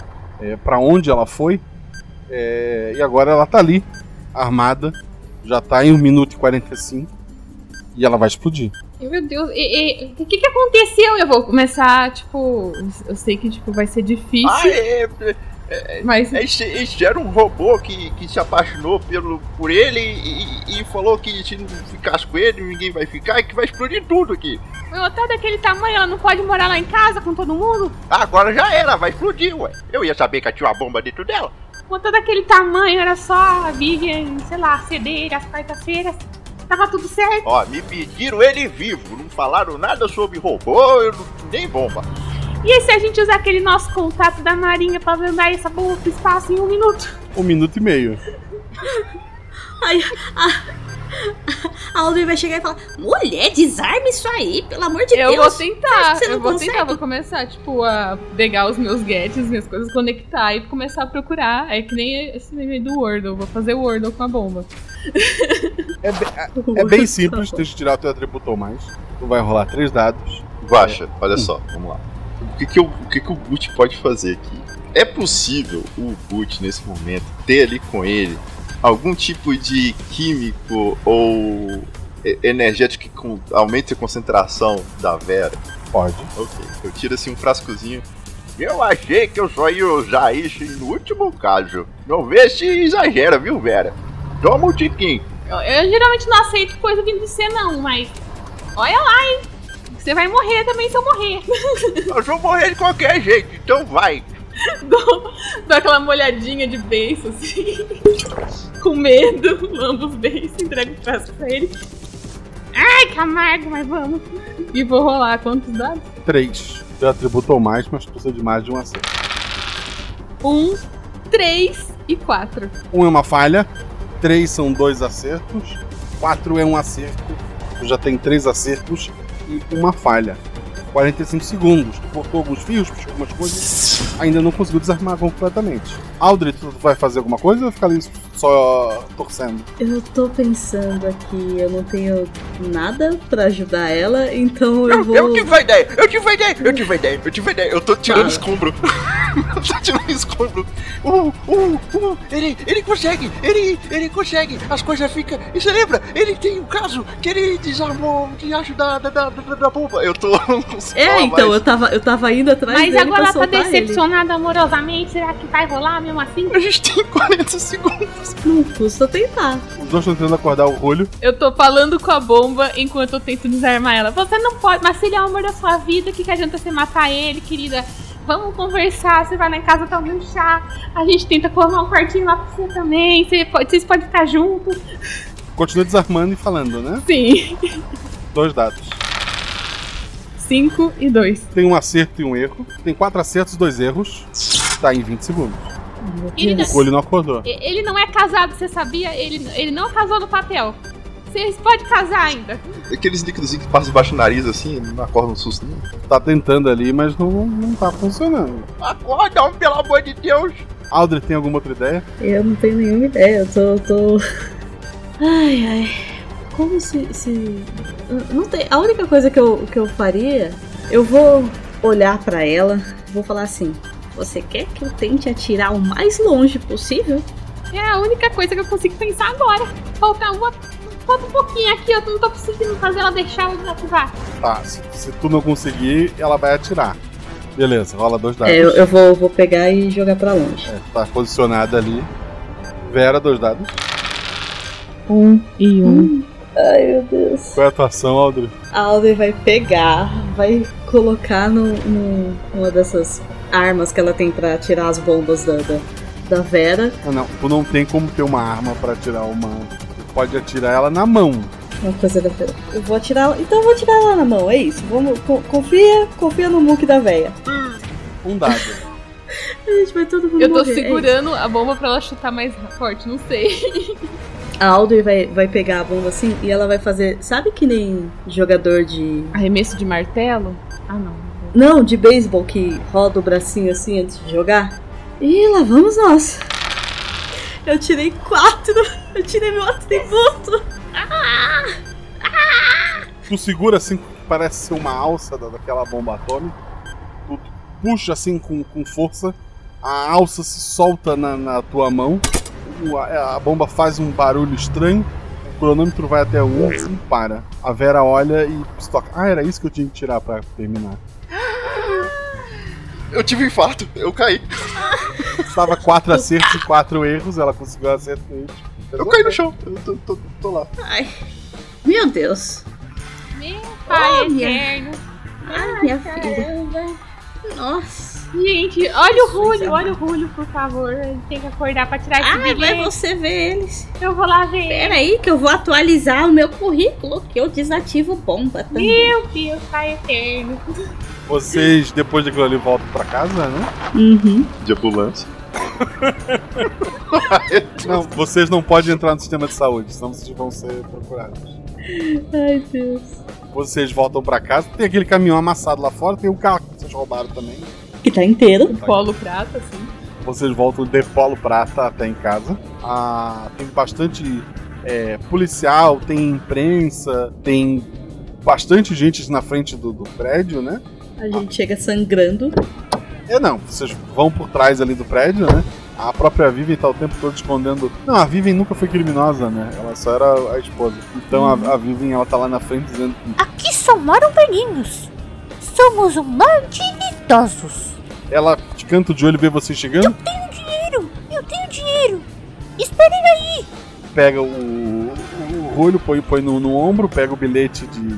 é, para onde ela foi. É, e agora ela tá ali, armada, já tá em 1 minuto e 45 e ela vai explodir. Meu Deus, e, o que que aconteceu? Eu vou começar, tipo, eu sei que tipo vai ser difícil. Ah, é, é, Mas- esse, esse era um robô que, que se apaixonou pelo, por ele e, e falou que se não ficasse com ele, ninguém vai ficar e que vai explodir tudo aqui. Meu, tá daquele tamanho, ela não pode morar lá em casa com todo mundo? Agora já era, vai explodir, ué. Eu ia saber que tinha uma bomba dentro dela. Com todo aquele tamanho, era só a Vivian, sei lá, ceder às quartas-feiras. Tava tudo certo. Ó, me pediram ele vivo, não falaram nada sobre robô, eu não, nem bomba. E se a gente usar aquele nosso contato da Marinha pra mandar essa bomba pro espaço em um minuto? Um minuto e meio. Aí a, a Audrey vai chegar e falar: Mulher, desarme isso aí, pelo amor de eu Deus. vou tentar, Você não eu vou consegue? tentar, vou começar, tipo, a pegar os meus gadgets, minhas coisas, conectar e começar a procurar. É que nem esse meme do Wordle, vou fazer Wordle com a bomba. É [laughs] bem simples, deixa eu tirar o teu atributo ou mais. Tu vai rolar três dados. Guaxa, olha só, vamos lá. O que, que, eu- o que, que o Boot pode fazer aqui? É possível o Boot, nesse momento, ter ali com ele algum tipo de químico ou energético que com- aumente a concentração da Vera? Pode. Ok. Eu tiro assim um frascozinho. Eu achei que eu só ia usar isso no último caso. Não vê se exagera, viu, Vera? Toma um tiquinho. Eu, eu geralmente não aceito coisa vindo de você, não, mas. Olha lá, hein? Você vai morrer também se eu morrer. Eu vou morrer de qualquer jeito, então vai. [laughs] dou, dou aquela molhadinha de beiço, assim. Com medo, lambo os beiços, entrego o frasco pra ele. Ai, que amargo, mas vamos. E vou rolar quantos dados? Três. Teu atributo ou mais, mas precisa de mais de um acerto. Um, três e quatro. Um é uma falha, três são dois acertos, quatro é um acerto. Já tem três acertos e uma falha. 45 segundos. Tu cortou alguns fios, puxou algumas coisas, ainda não conseguiu desarmar completamente. Audrey, tu vai fazer alguma coisa ou ficar ali só torcendo? Eu tô pensando aqui, eu não tenho nada pra ajudar ela, então eu, Eu, vou. eu tive a ideia, eu tive a ideia, eu tive a ideia, eu tive a ideia. Eu tô tirando Fala. escombro. [laughs] eu tô tirando escombro. Uh, uh, uh, ele, ele consegue, ele, ele consegue, as coisas ficam. E você lembra? Ele tem um caso que ele desarmou o diacho da, da, da, da, da bomba. Eu tô. [laughs] É, então, mais. eu tava, eu tava indo atrás Mas dele agora pra ela tá soltar ele. decepcionada amorosamente. Será que vai rolar mesmo assim? A gente tem 40 segundos. Não custa tentar. Os dois estão tentando acordar o rolho. Eu tô falando com a bomba enquanto eu tento desarmar ela. Você não pode, mas se ele é o amor da sua vida, o que, que adianta você matar ele, querida? Vamos conversar, você vai lá em casa tomar um chá, a gente tenta colar um quartinho lá pra você também, você pode, vocês podem ficar juntos. Continua desarmando e falando, né? Sim. Dois dados. 5 e 2. Tem um acerto e um erro. Tem quatro acertos e dois erros. Tá em 20 segundos. Ele, O olho não acordou. Ele não é casado, você sabia? Ele, ele não casou no papel. Vocês podem casar ainda. Aqueles líquidos que passam debaixo do nariz assim, não acorda um susto nenhum. Tá tentando ali, mas não, não tá funcionando. Acorda, pelo amor de Deus. Audrey, tem alguma outra ideia? Eu não tenho nenhuma ideia, eu tô. tô... Ai, ai. Como se. se... Não tem. A única coisa que eu, que eu faria, eu vou olhar pra ela, vou falar assim: Você quer que eu tente atirar o mais longe possível? É a única coisa que eu consigo pensar agora. Falta uma. Falta um pouquinho aqui, eu não tô conseguindo fazer ela deixar o desativar. Tá, se, se tu não conseguir, ela vai atirar. Beleza, rola dois dados. É, eu, eu vou, vou pegar e jogar pra longe. É, tá posicionada ali. Vera, dois dados. Um e um. Ai, meu Deus. Qual é a atuação, Aldrin? A Audrey vai pegar, vai colocar no, no- uma dessas armas que ela tem pra tirar as bombas da, da, da Vera. Ah, não, tu não tem como ter uma arma pra atirar uma. Tu pode atirar ela na mão. Vamos fazer da Vera. Eu vou atirar ela. Então eu vou atirar ela na mão, é isso. Vamos, co- confia, confia no muque da véia. Um dado. [laughs] A gente vai todo mundo Eu tô morrer, é segurando a bomba pra ela chutar mais forte, não sei. [laughs] A Audrey vai, vai pegar a bomba assim e ela vai fazer. Sabe que nem jogador de. Arremesso de martelo? Ah, não. Não, de beisebol que roda o bracinho assim antes de jogar? E lá vamos nós. Eu tirei quatro. Eu tirei meu atributo. Ah! Tu segura assim, parece ser uma alça da- daquela bomba atômica. Tu puxa assim com, com força. A alça se solta na, na tua mão. A, a bomba faz um barulho estranho. O cronômetro vai até um e para. A Vera olha e se toca. Ah, era isso que eu tinha que tirar pra terminar. Eu tive um infarto, eu caí. Estava quatro acertos e quatro erros. Ela conseguiu acerto e Eu caí no chão, eu tô, tô, tô lá. Ai. Meu Deus. Meu pai Oh, minha- eterno. Ai, minha filha. Nossa. Gente, olha o Rulho, olha o Rulho, por favor. Ele tem que acordar pra tirar esse Ah, bilhete. vai você ver eles. Eu vou lá ver. Pera aí que eu vou atualizar o meu currículo, que eu desativo bomba também. Meu Deus, pai eterno. Vocês, depois daquilo ali, voltam pra casa, né? Uhum. De ambulância. [laughs] Não, vocês não podem entrar no sistema de saúde, senão vocês vão ser procurados. Ai, Deus. Vocês voltam pra casa, tem aquele caminhão amassado lá fora, tem o carro que vocês roubaram também. Que tá inteiro. Polo prata, assim. Vocês voltam de Polo Prata até em casa. Ah, tem bastante é, policial, tem imprensa, tem bastante gente na frente do, do prédio, né? A gente chega sangrando. É não, vocês vão por trás ali do prédio, né? A própria Vivian tá o tempo todo escondendo. Não, a Vivian nunca foi criminosa, né? Ela só era a esposa. Então a, a Vivian ela tá lá na frente dizendo Aqui só moram velhinhos. Somos um de idosos. ela de canto de olho vê você chegando, Tenho dinheiro, eu tenho dinheiro. Esperem aí. pega o, o, o rolho, põe, põe no, no ombro, pega o bilhete de,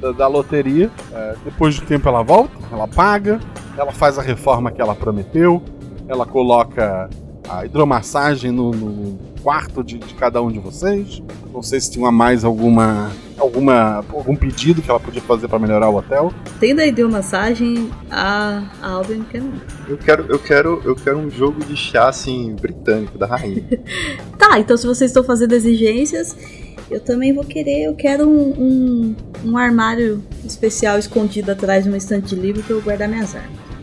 da, da loteria. É, depois de um tempo ela volta, ela paga, ela faz a reforma que ela prometeu, ela coloca a hidromassagem no, no quarto de, de cada um de vocês. Não sei se tinha mais alguma, alguma algum pedido que ela podia fazer para melhorar o hotel. Tendo a ideomassagem, a, a não quer não. Eu quero, eu quero, eu quero um jogo de chá assim britânico da rainha. [laughs] Tá, então se vocês estão fazendo exigências, eu também vou querer. Eu quero um, um, um armário especial escondido atrás de uma estante de livro pra eu guardar minhas armas.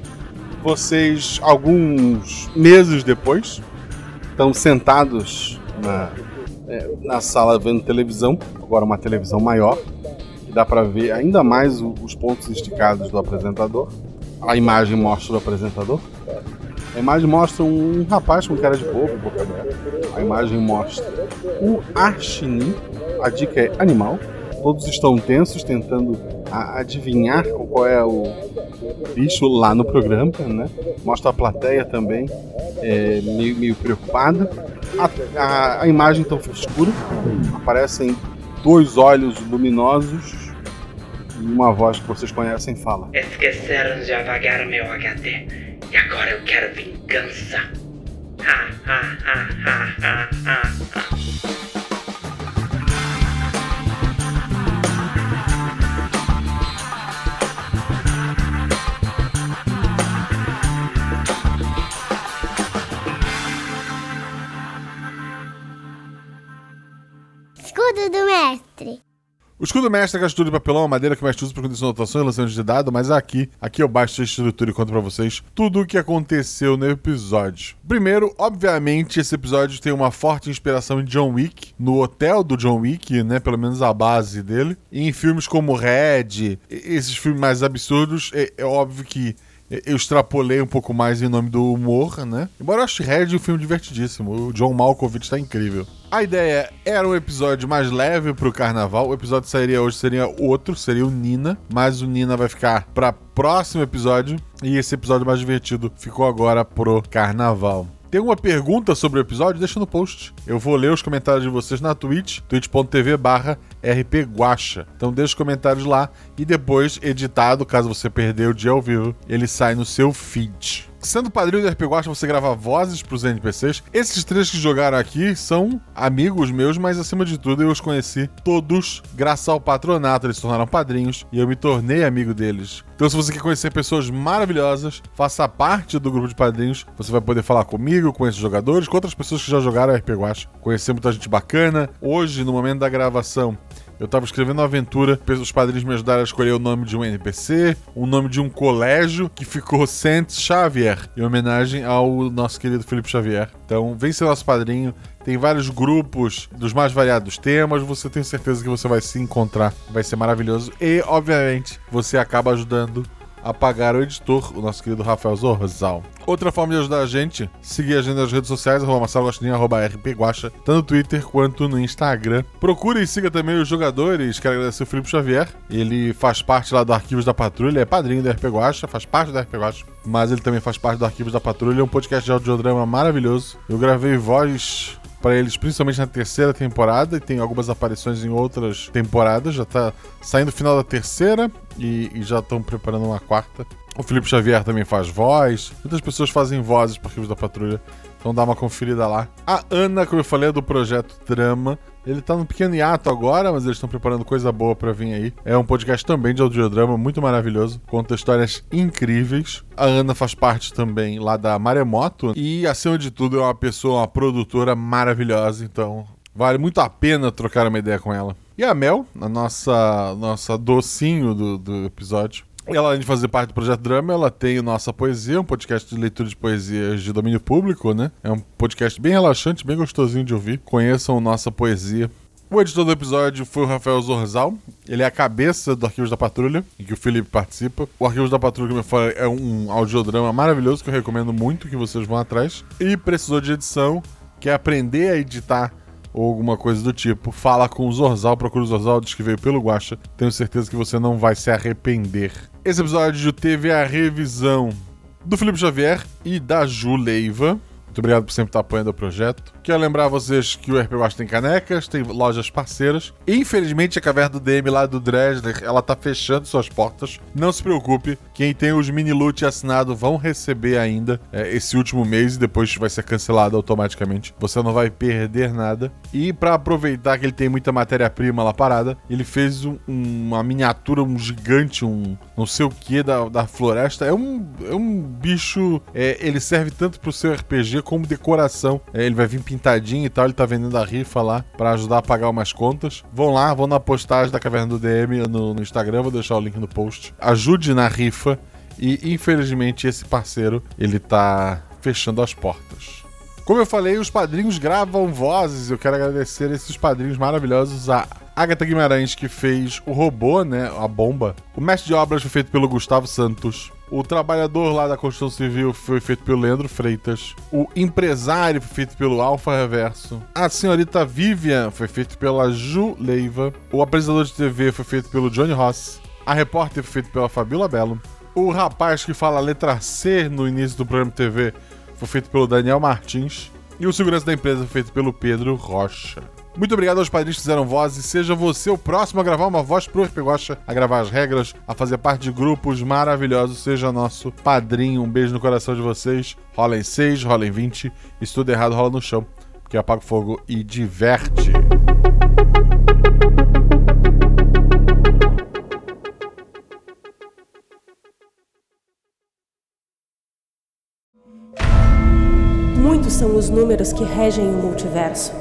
Vocês, alguns meses depois, estão sentados na, é, na sala vendo televisão, agora uma televisão maior, que dá pra ver ainda mais os pontos esticados do apresentador. A imagem mostra o apresentador. A imagem mostra um rapaz com cara de bobo, boca aberta. A imagem mostra o Archinin. A dica é animal. Todos estão tensos, tentando a- adivinhar qual é o bicho lá no programa, né? Mostra a plateia também, é, meio, meio preocupada. A, a- a imagem então fica escura. Aparecem dois olhos luminosos e uma voz que vocês conhecem fala. Esqueceram de apagar meu HD. E agora eu quero vingança. Ha, ha, ha, ha, ha, ha, ha. Escudo do mestre. O escudo mestre é estrutura de papelão, a madeira que o mestre usa para condição de anotações e lançamento de dado, mas aqui, aqui eu baixo a estrutura e conto pra vocês tudo o que aconteceu no episódio. Primeiro, obviamente, esse episódio tem uma forte inspiração em John Wick, no hotel do John Wick, né, pelo menos a base dele, e em filmes como Red, esses filmes mais absurdos, é, é óbvio que eu extrapolei um pouco mais em nome do humor, né? Embora eu ache Red um filme divertidíssimo, o John Malkovich tá incrível. A ideia era um episódio mais leve pro carnaval. O episódio que sairia hoje seria outro, seria o Nina, mas o Nina vai ficar pra próximo episódio e esse episódio mais divertido ficou agora pro carnaval. Tem uma pergunta sobre o episódio? Deixa no post. Eu vou ler os comentários de vocês na Twitch, twitch.tv barra rpguacha. Então deixa os comentários lá e depois, editado, caso você perdeu o dia ao vivo, ele sai no seu feed. Sendo padrinho do RP Guacha, você grava vozes pros NPCs. Esses três que jogaram aqui são amigos meus, mas acima de tudo eu os conheci todos graças ao patronato. Eles se tornaram padrinhos e eu me tornei amigo deles. Então, se você quer conhecer pessoas maravilhosas, faça parte do grupo de padrinhos. Você vai poder falar comigo, com esses jogadores, com outras pessoas que já jogaram RP Guacha. Conhecer muita gente bacana. Hoje, no momento da gravação, eu tava escrevendo uma aventura, os padrinhos me ajudaram a escolher o nome de um NPC, o nome de um colégio que ficou Saint Xavier, em homenagem ao nosso querido Felipe Xavier. Então, vem ser nosso padrinho. Tem vários grupos dos mais variados temas. Você tem certeza que você vai se encontrar. Vai ser maravilhoso. E, obviamente, você acaba ajudando a pagar o editor, o nosso querido Rafael Zorzal. Outra forma de ajudar a gente, seguir a gente nas redes sociais, arroba Marcelo arroba rpguacha, tanto no Twitter quanto no Instagram. Procure e siga também os jogadores, quero agradecer o Felipe Xavier, ele faz parte lá do Arquivos da Patrulha, é padrinho da RP Guacha, faz parte da RP Guacha, mas ele também faz parte do Arquivos da Patrulha, é um podcast de audiodrama maravilhoso. Eu gravei voz para eles, principalmente na terceira temporada, e tem algumas aparições em outras temporadas. Já tá saindo o final da terceira e, e já estão preparando uma quarta. O Felipe Xavier também faz voz. Muitas pessoas fazem vozes para Arquivos da Patrulha. Então dá uma conferida lá. A Ana, como eu falei, é do projeto Trama. Ele tá num pequeno hiato agora, mas eles estão preparando coisa boa para vir aí. É um podcast também de audiodrama, muito maravilhoso. Conta histórias incríveis. A Ana faz parte também lá da Maremoto. E, acima de tudo, é uma pessoa, uma produtora maravilhosa. Então, vale muito a pena trocar uma ideia com ela. E a Mel, a nossa, nossa docinho do, do episódio. Ela, além de fazer parte do Projeto Drama, ela tem o Nossa Poesia, um podcast de leitura de poesias de domínio público, né? É um podcast bem relaxante, bem gostosinho de ouvir. Conheçam Nossa Poesia. O editor do episódio foi o Rafael Zorzal. Ele é a cabeça do Arquivos da Patrulha, em que o Felipe participa. O Arquivos da Patrulha, como eu falei, é um audiodrama maravilhoso que eu recomendo muito que vocês vão atrás. E precisou de edição, quer aprender a editar ou alguma coisa do tipo, fala com o Zorzal, procura o Zorzal, diz que veio pelo Guacha. Tenho certeza que você não vai se arrepender. Esse episódio teve a revisão do Felipe Xavier e da Ju Leiva. Muito obrigado por sempre estar apoiando o projeto. Quero lembrar vocês que o RP Watch tem canecas, tem lojas parceiras. Infelizmente, a caverna do DM lá do Dresler, ela tá fechando suas portas. Não se preocupe, quem tem os mini loot assinado vão receber ainda é, esse último mês e depois vai ser cancelado automaticamente. Você não vai perder nada. E para aproveitar que ele tem muita matéria-prima lá parada, ele fez um, uma miniatura, um gigante, um não sei o que da, da floresta. É um, é um bicho. É, ele serve tanto pro seu RPG como decoração. É, ele vai vir pintadinho e tal. Ele tá vendendo a rifa lá para ajudar a pagar umas contas. Vão lá, vão na postagem da Caverna do DM no, no Instagram. Vou deixar o link no post. Ajude na rifa. E infelizmente esse parceiro ele tá fechando as portas. Como eu falei, os padrinhos gravam vozes. Eu quero agradecer esses padrinhos maravilhosos. A Agatha Guimarães, que fez o robô, né? A bomba. O mestre de obras foi feito pelo Gustavo Santos. O trabalhador lá da construção civil foi feito pelo Leandro Freitas. O empresário foi feito pelo Alfa Reverso. A senhorita Vivian foi feito pela Ju Leiva. O apresentador de TV foi feito pelo Johnny Ross. A repórter foi feita pela Fabiola Belo. O rapaz que fala a letra C no início do programa TV foi feito pelo Daniel Martins. E o segurança da empresa foi feito pelo Pedro Rocha. Muito obrigado aos padrinhos que fizeram vozes. Seja você o próximo a gravar uma voz pro RP Gosta, a gravar as regras, a fazer parte de grupos maravilhosos. Seja nosso padrinho. Um beijo no coração de vocês. Rola em 6, rola em 20. E se tudo errado, rola no chão. Porque apaga o fogo e diverte. Muitos são os números que regem o multiverso.